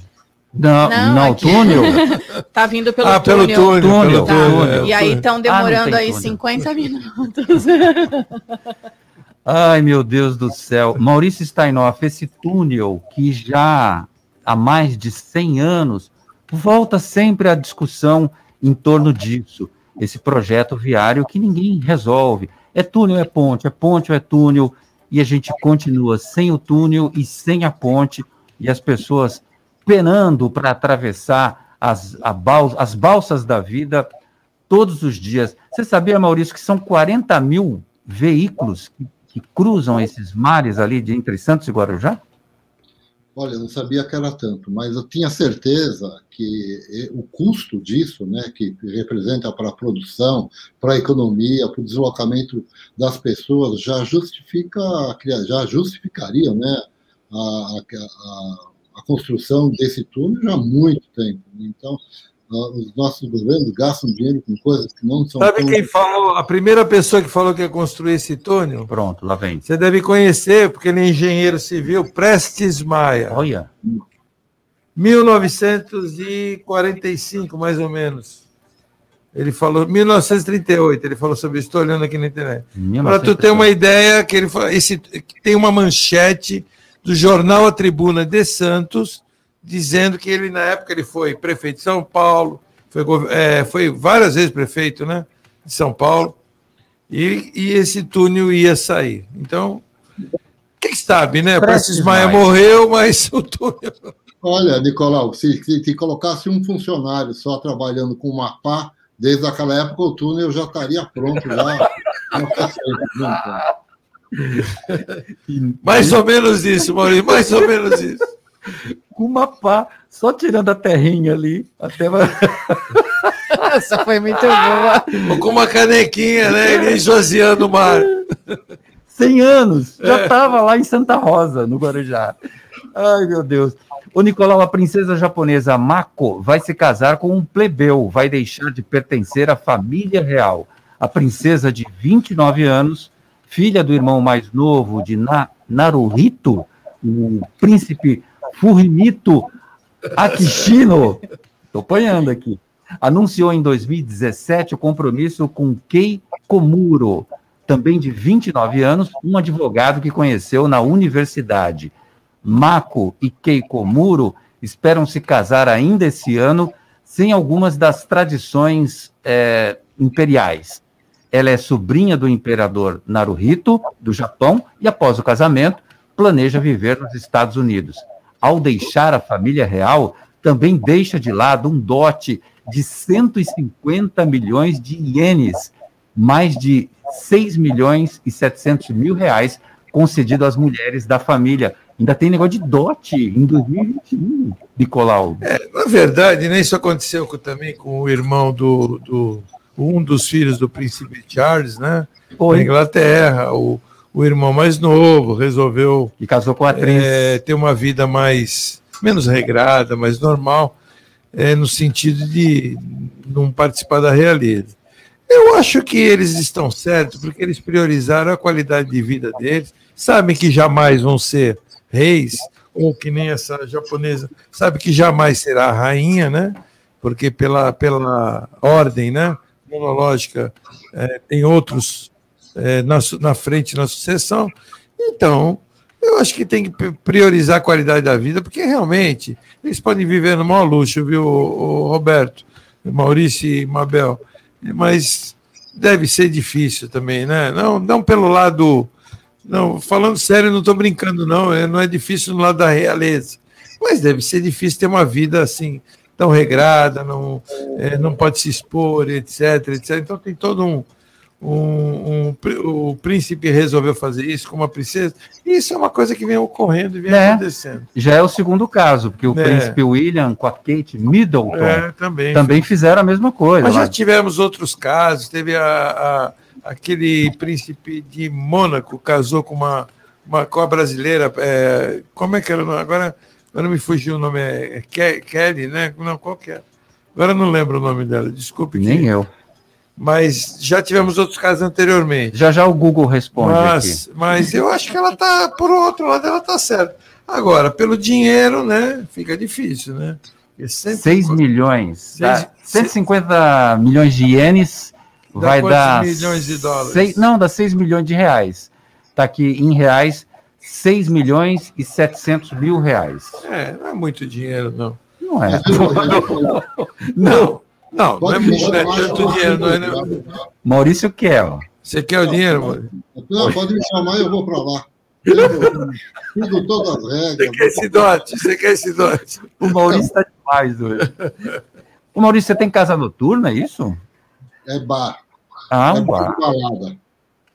Não, não, não túnel. tá vindo pelo ah, túnel. Pelo túnel, túnel, tá. túnel. E aí estão demorando ah, aí túnel. 50 minutos. Ai, meu Deus do céu. Maurício Steinoff, esse túnel que já há mais de 100 anos volta sempre à discussão em torno disso. Esse projeto viário que ninguém resolve. É túnel, é ponte, é ponte ou é túnel, e a gente continua sem o túnel e sem a ponte, e as pessoas penando para atravessar as, bal, as balsas da vida todos os dias. Você sabia, Maurício, que são 40 mil veículos que, que cruzam esses mares ali de entre Santos e Guarujá? Olha, não sabia que era tanto, mas eu tinha certeza que o custo disso, né, que representa para a produção, para a economia, para o deslocamento das pessoas, já justifica, já justificaria, né, a, a, a construção desse túnel já há muito tempo. Então, os nossos governos gastam dinheiro com coisas que não são. Sabe tão... quem falou? A primeira pessoa que falou que ia construir esse túnel? Pronto, lá vem. Você deve conhecer, porque ele é engenheiro civil, Prestes Maia. Olha. 1945, mais ou menos. Ele falou, 1938, ele falou sobre isso, estou olhando aqui na internet. Para tu ter uma ideia, que ele esse, tem uma manchete do jornal A Tribuna de Santos, dizendo que ele, na época, ele foi prefeito de São Paulo, foi, é, foi várias vezes prefeito né, de São Paulo, e, e esse túnel ia sair. Então, quem sabe, né? Prestes Maia morreu, mas o túnel. Olha, Nicolau, se, se, se, colocasse um funcionário só trabalhando com uma pá, desde aquela época o túnel já estaria pronto. Já, mais ou menos isso, Maurício, mais ou menos isso com uma pá, só tirando a terrinha ali, até. Essa foi muito boa. Ou com uma canequinha, né? Ele esvaziando o mar. 100 anos, já estava é. lá em Santa Rosa, no Guarujá. Ai, meu Deus. O Nicolau, a princesa japonesa Mako vai se casar com um plebeu, vai deixar de pertencer à família real. A princesa de 29 anos, filha do irmão mais novo de Na Naruhito, o príncipe Furrimito Akishino, estou apanhando aqui, anunciou em 2017 o compromisso com Kei Komuro, também de 29 anos, um advogado que conheceu na universidade. Mako e Kei Komuro esperam se casar ainda esse ano, sem algumas das tradições é, imperiais. Ela é sobrinha do imperador Naruhito, do Japão, e após o casamento, planeja viver nos Estados Unidos ao deixar a família real, também deixa de lado um dote de 150 milhões de ienes, mais de 6 milhões e 700 mil reais concedido às mulheres da família. Ainda tem negócio de dote em 2021, Nicolau. É, na verdade, né, isso aconteceu com, também com o irmão do, do, um dos filhos do príncipe Charles, né? Oi. Na Inglaterra, o o irmão mais novo resolveu. E casou com a atriz. É, ter uma vida mais. menos regrada, mais normal, é, no sentido de não participar da realeza. Eu acho que eles estão certos, porque eles priorizaram a qualidade de vida deles, sabem que jamais vão ser reis, ou que nem essa japonesa, sabe que jamais será a rainha, né? Porque pela, pela ordem né, monológica é, tem outros é, na, na frente na sucessão. Então, eu acho que tem que priorizar a qualidade da vida, porque realmente eles podem viver no maior luxo, viu, Roberto, Maurício e Mabel, mas deve ser difícil também, né? Não, não pelo lado. Não, falando sério, não estou brincando, não. É, não é difícil no lado da realeza. Mas deve ser difícil ter uma vida assim, tão regrada, não, é, não pode se expor, etc, etc. Então tem todo um, um, um, o príncipe resolveu fazer isso com uma princesa. Isso é uma coisa que vem ocorrendo e vem é, acontecendo. Já é o segundo caso, porque o é. príncipe William com a Kate Middleton é, também, também fizeram a mesma coisa. Mas lá. já tivemos outros casos. Teve a, a, aquele príncipe de Mônaco casou com uma, uma com a brasileira. É, como é que era? Agora, agora me fugiu o nome. É, Kelly, né? Não, qual que é? Agora não lembro o nome dela. Desculpe. Nem que... eu mas já tivemos outros casos anteriormente. Já já o Google responde mas, aqui. Mas eu acho que ela está, por outro lado, ela está certa. Agora, pelo dinheiro, né, fica difícil, né? 6 milhões, seis, 150 milhões de ienes vai dar... milhões de dólares? Seis, não, dá 6 milhões de reais. Está aqui em reais, 6 milhões e 700 mil reais. É, não é muito dinheiro, não. Não é. não. não. Não, não é, não é tanto dinheiro, não é? Não. Maurício quer, ó. Você quer o dinheiro, Maurício? Não, pode me chamar e eu vou para lá. Tudo, todas as regras. Você quer esse dote? Você quer esse dote? O Maurício está demais hoje. Ô Maurício, você tem casa noturna, é isso? É bar. Ah, é um bar. balada.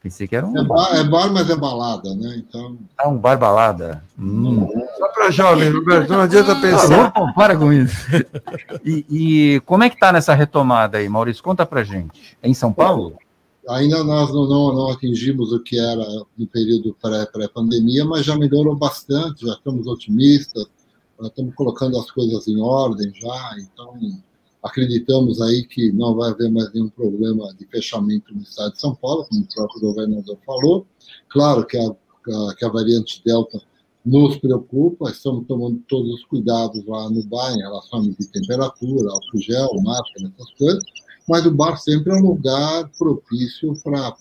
Pensei que era um. É bar, é bar, mas é balada, né? Então. Ah, um bar balada. Hum. Só para jovem, Roberto, não adianta pensar. Não, para com isso. E, e, como é que está nessa retomada aí, Maurício? Conta pra gente. É em São Paulo? Ainda nós não, não, não atingimos o que era no período pré-pandemia, mas já melhorou bastante, já estamos otimistas, já estamos colocando as coisas em ordem já, então acreditamos aí que não vai haver mais nenhum problema de fechamento no estado de São Paulo, como o próprio governador falou. Claro que a, que a variante Delta nos preocupa, estamos tomando todos os cuidados lá no bar em relação a medir temperatura, álcool gel, máscara, essas coisas, mas o bar sempre é um lugar propício para a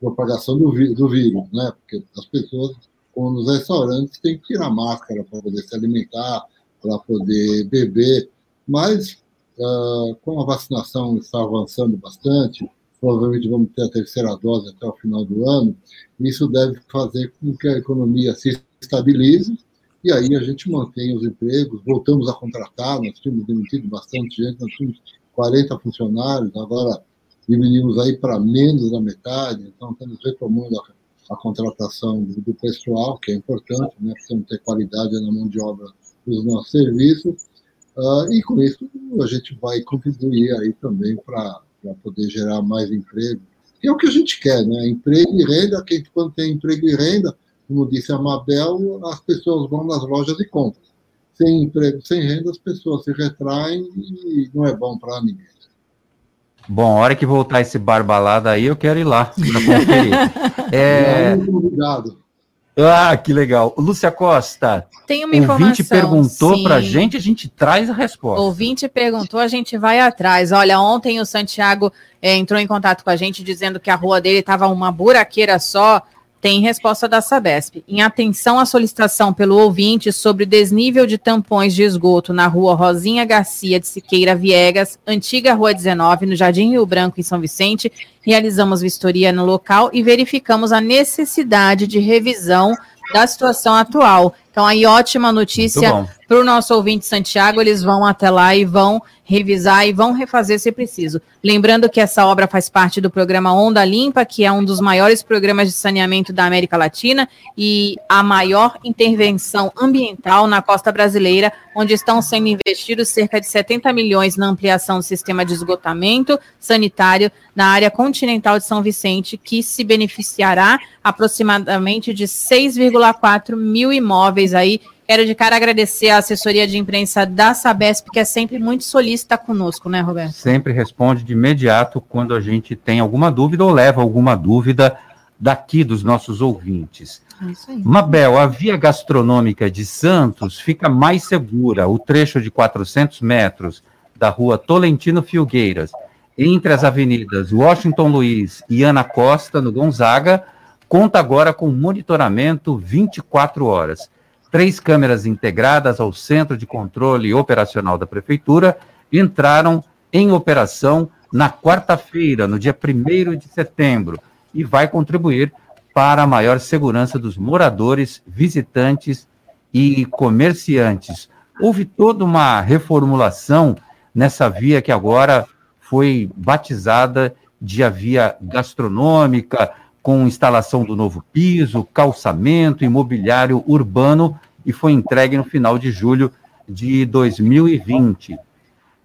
propagação do, do vírus, né? Porque as pessoas, como nos restaurantes, têm que tirar máscara para poder se alimentar, para poder beber, mas uh, como a vacinação está avançando bastante, provavelmente vamos ter a terceira dose até o final do ano, isso deve fazer com que a economia se estabilize e aí a gente mantém os empregos, voltamos a contratar, nós tínhamos demitido bastante gente, nós tínhamos 40 funcionários, agora diminuímos aí para menos da metade, então estamos retomando a, a contratação do, do, pessoal, que é importante, né? precisamos ter qualidade na mão de obra dos nossos serviços, uh, e com isso a gente vai contribuir aí também para poder gerar mais emprego, que é o que a gente quer, né? Emprego e renda, quem quando tem emprego e renda, como disse a Mabel, as pessoas vão nas lojas e compram sem emprego, sem renda, as pessoas se retraem e não é bom para ninguém. Bom, a hora que voltar esse barbalada aí, eu quero ir lá para conferir. é... Obrigado. Ah, que legal. Lúcia Costa. Tem uma informação. Ouvinte perguntou para a gente, a gente traz a resposta. Ouvinte perguntou, a gente vai atrás. Olha, ontem o Santiago é, entrou em contato com a gente dizendo que a rua dele estava uma buraqueira só tem resposta da Sabesp. Em atenção à solicitação pelo ouvinte sobre desnível de tampões de esgoto na rua Rosinha Garcia de Siqueira Viegas, antiga Rua 19, no Jardim Rio Branco, em São Vicente, realizamos vistoria no local e verificamos a necessidade de revisão da situação atual. Então, aí, ótima notícia para o nosso ouvinte Santiago, eles vão até lá e vão revisar e vão refazer se preciso. Lembrando que essa obra faz parte do programa Onda Limpa, que é um dos maiores programas de saneamento da América Latina e a maior intervenção ambiental na costa brasileira, onde estão sendo investidos cerca de 70 milhões na ampliação do sistema de esgotamento sanitário na área continental de São Vicente, que se beneficiará aproximadamente de 6,4 mil imóveis aí Quero de cara agradecer a assessoria de imprensa da Sabesp, que é sempre muito solícita conosco, né, Roberto? Sempre responde de imediato quando a gente tem alguma dúvida ou leva alguma dúvida daqui dos nossos ouvintes. É isso aí. Mabel, a via gastronômica de Santos fica mais segura, o trecho de 400 metros da rua Tolentino Filgueiras, entre as avenidas Washington Luiz e Ana Costa, no Gonzaga, conta agora com monitoramento 24 horas. Três câmeras integradas ao Centro de Controle Operacional da Prefeitura entraram em operação na quarta-feira, no dia 1 de setembro, e vai contribuir para a maior segurança dos moradores, visitantes e comerciantes. Houve toda uma reformulação nessa via que agora foi batizada de a via gastronômica, com instalação do novo piso, calçamento, imobiliário urbano e foi entregue no final de julho de 2020.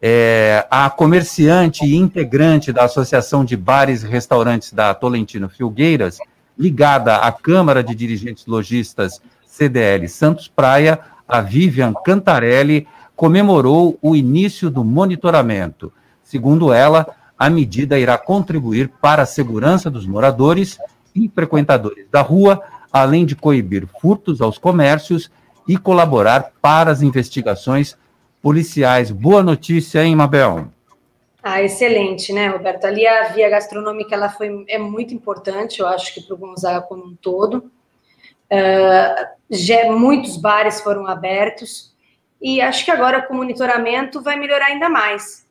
É, a comerciante e integrante da Associação de Bares e Restaurantes da Tolentino Filgueiras, ligada à Câmara de Dirigentes Logistas CDL Santos Praia, a Vivian Cantarelli, comemorou o início do monitoramento. Segundo ela, a medida irá contribuir para a segurança dos moradores e frequentadores da rua, além de coibir furtos aos comércios e colaborar para as investigações policiais. Boa notícia, hein, Mabel? Ah, excelente, né, Roberto? Ali a via gastronômica ela foi, é muito importante, eu acho que para o Gonzaga como um todo. Uh, já, muitos bares foram abertos e acho que agora com o monitoramento vai melhorar ainda mais,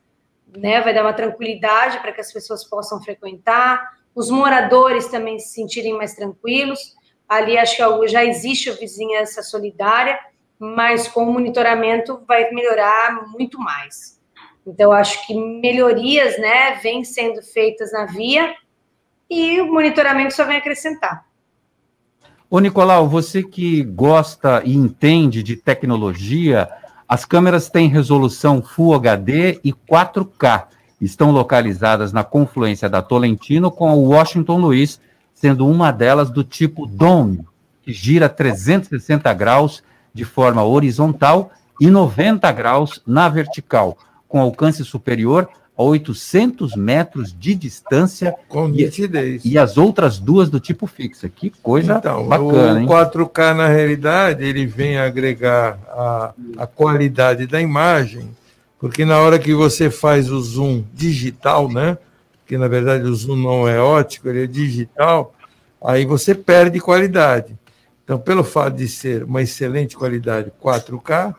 né? Vai dar uma tranquilidade para que as pessoas possam frequentar, os moradores também se sentirem mais tranquilos. Ali acho que já existe a vizinhança solidária, mas com o monitoramento vai melhorar muito mais. Então, acho que melhorias, né, vêm sendo feitas na via e o monitoramento só vem acrescentar. Ô, Nicolau, você que gosta e entende de tecnologia, as câmeras têm resolução Full HD e 4K. Estão localizadas na confluência da Tolentino com a Washington Luiz, sendo uma delas do tipo Dome, que gira 360 graus de forma horizontal e 90 graus na vertical, com alcance superior a 800 metros de distância. Com nitidez. E, e as outras duas do tipo fixa. Que coisa então, bacana, o 4K, na realidade, ele vem agregar a, a qualidade da imagem, porque na hora que você faz o zoom digital, né? Que na verdade o zoom não é ótico, ele é digital, aí você perde qualidade. Então, pelo fato de ser uma excelente qualidade 4K,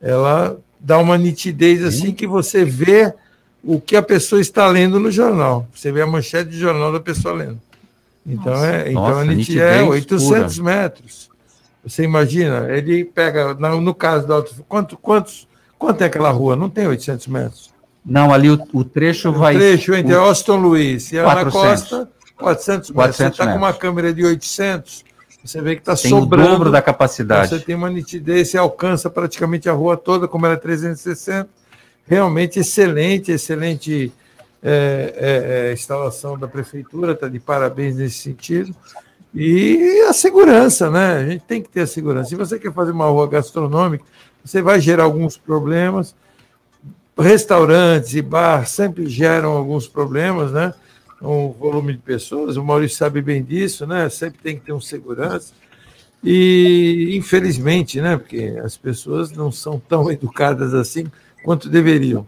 ela dá uma nitidez assim que você vê o que a pessoa está lendo no jornal. Você vê a manchete de jornal da pessoa lendo. Então, Nossa. é, então Nossa, a nitidez é 800 pura. metros. Você imagina, ele pega, no caso da Alto, quanto, quantos, quanto é aquela rua? Não tem 800 metros. Não, ali o, o trecho vai... O trecho entre o... Austin Luiz e Ana Costa, 400 metros. 400 você está com uma câmera de 800, você vê que está sobrando. o dobro da capacidade. Você tem uma nitidez, você alcança praticamente a rua toda, como era 360. Realmente excelente, excelente é, é, é, instalação da prefeitura, está de parabéns nesse sentido. E a segurança, né? A gente tem que ter a segurança. Se você quer fazer uma rua gastronômica, você vai gerar alguns problemas. Restaurantes e bar sempre geram alguns problemas, né? um volume de pessoas, o Maurício sabe bem disso, né? Sempre tem que ter um segurança. E, infelizmente, né? Porque as pessoas não são tão educadas assim quanto deveriam.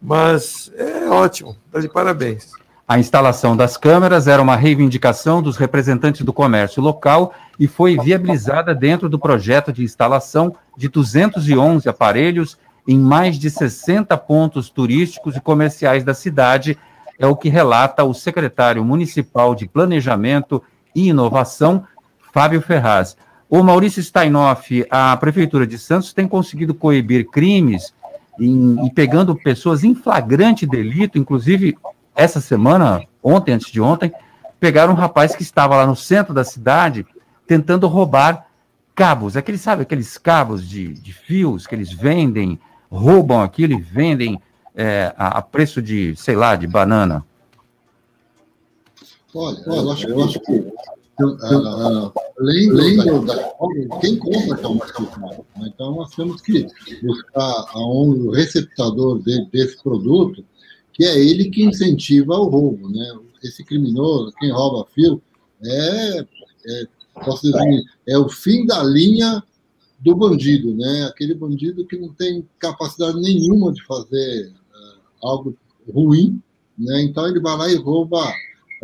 Mas é ótimo, está de parabéns. A instalação das câmeras era uma reivindicação dos representantes do comércio local e foi viabilizada dentro do projeto de instalação de 211 aparelhos em mais de 60 pontos turísticos e comerciais da cidade é o que relata o secretário municipal de Planejamento e Inovação, Fábio Ferraz. O Maurício Steinoff, a Prefeitura de Santos tem conseguido coibir crimes e pegando pessoas em flagrante delito, inclusive essa semana, ontem, antes de ontem, pegaram um rapaz que estava lá no centro da cidade tentando roubar cabos, aqueles, sabe, aqueles cabos de, de fios que eles vendem, roubam aquilo e vendem é, a, a, preço de, sei lá, de banana? Olha, eu acho, eu acho que uh, além da quem compra é uma questão. Então, nós temos que buscar aonde o receptador de, desse produto, que é ele que incentiva o roubo. Né? Esse criminoso, quem rouba fio, é, é, posso dizer, é o fim da linha do bandido, né? Aquele bandido que não tem capacidade nenhuma de fazer algo ruim, né? então ele vai lá e rouba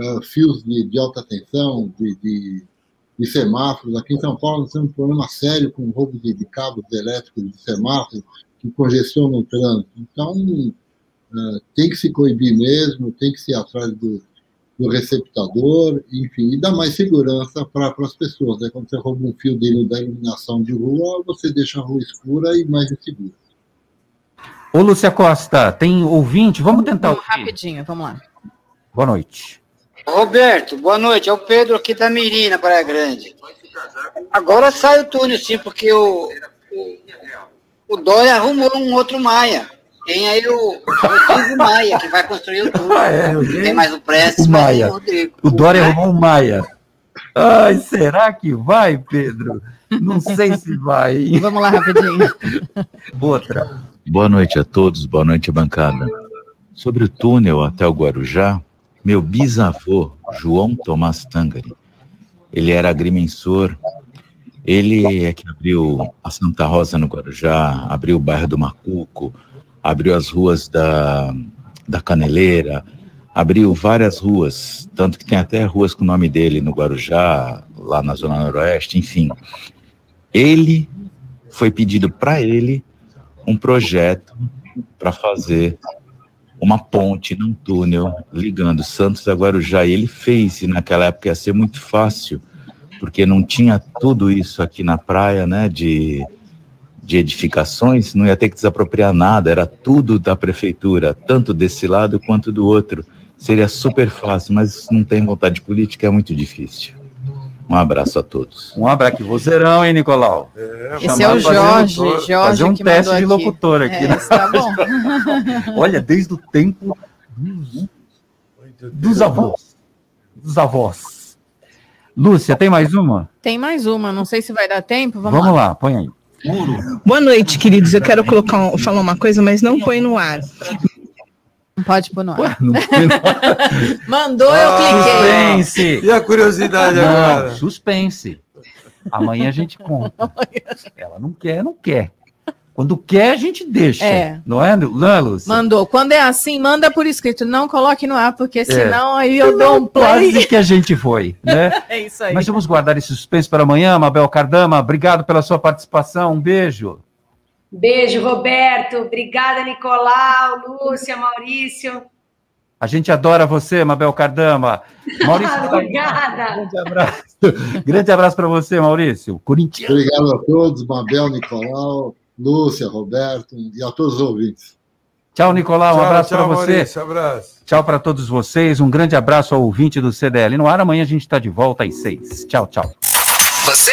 uh, fios de, de, alta tensão, de, de, de, semáforos. Aqui em São Paulo nós temos um problema sério com o roubo de, de cabos elétricos de semáforos que congestionam o trânsito. Então, uh, tem que se coibir mesmo, tem que ser atrás do, do receptador, enfim, e dar mais segurança para as pessoas. Né? Quando você rouba um fio de, da iluminação de rua, você deixa a rua escura e mais insegura. Ô, Lúcia Costa, tem ouvinte? Vamos tentar ouvir. Rapidinho, vamos lá. Boa noite. Roberto, boa noite. É o Pedro aqui da Mirina, Praia Grande. Agora sai o túnel, sim, porque o, o, o Dória arrumou um outro Maia. Tem aí o Rodrigo Maia, que vai construir o túnel. Ah, é, tem mais o Prestes, o Maia. O, Rodrigo. o Dória arrumou um Maia. Ai, será que vai, Pedro? Não sei se vai. Vamos lá, rapidinho. Outra. Boa noite a todos, boa noite, bancada. Sobre o túnel até o Guarujá, meu bisavô, João Tomás Tangari, ele era agrimensor, ele é que abriu a Santa Rosa no Guarujá, abriu o bairro do Macuco, abriu as ruas da, da Caneleira, abriu várias ruas, tanto que tem até ruas com o nome dele no Guarujá, lá na Zona Noroeste, enfim. Ele foi pedido para ele um projeto para fazer uma ponte num túnel ligando Santos a Guarujá. E ele fez, e naquela época ia ser muito fácil, porque não tinha tudo isso aqui na praia, né, de, de edificações, não ia ter que desapropriar nada, era tudo da prefeitura, tanto desse lado quanto do outro. Seria super fácil, mas não tem vontade política, é muito difícil. Um abraço a todos. Um abraço aqui. Vozeirão, hein, Nicolau? É, Esse é o Jorge. Jorge fazer um teste de locutor aqui. É, né? Tá bom. Olha, desde o tempo dos avós. Dos avós. Lúcia, tem mais uma? Tem mais uma. Não sei se vai dar tempo. Vamos, Vamos lá. lá, põe aí. Boa noite, queridos. Eu quero colocar, falar uma coisa, mas não põe no ar. Não pode pôr no ar. Ué, no Mandou, eu cliquei. Suspense. E a curiosidade não, agora? Suspense. Amanhã a gente conta. Ela não quer, não quer. Quando quer, a gente deixa. É. Não é, Lúcia? Mandou. Quando é assim, manda por escrito. Não coloque no ar, porque é. senão é. aí eu dou um play. Quase que a gente foi, né? é isso aí. Mas vamos guardar esse suspense para amanhã, Mabel Cardama. Obrigado pela sua participação. Um beijo. Beijo, Roberto. Obrigada, Nicolau, Lúcia, Maurício. A gente adora você, Mabel Cardama. Maurício, Obrigada. Grande abraço. Grande abraço para você, Maurício. Corinthians. Obrigado a todos, Mabel, Nicolau, Lúcia, Roberto e a todos os ouvintes. Tchau, Nicolau. Um abraço para você. Maurício, abraço. Tchau para todos vocês. Um grande abraço ao ouvinte do CDL no ar. Amanhã a gente está de volta às seis. Tchau, tchau. Você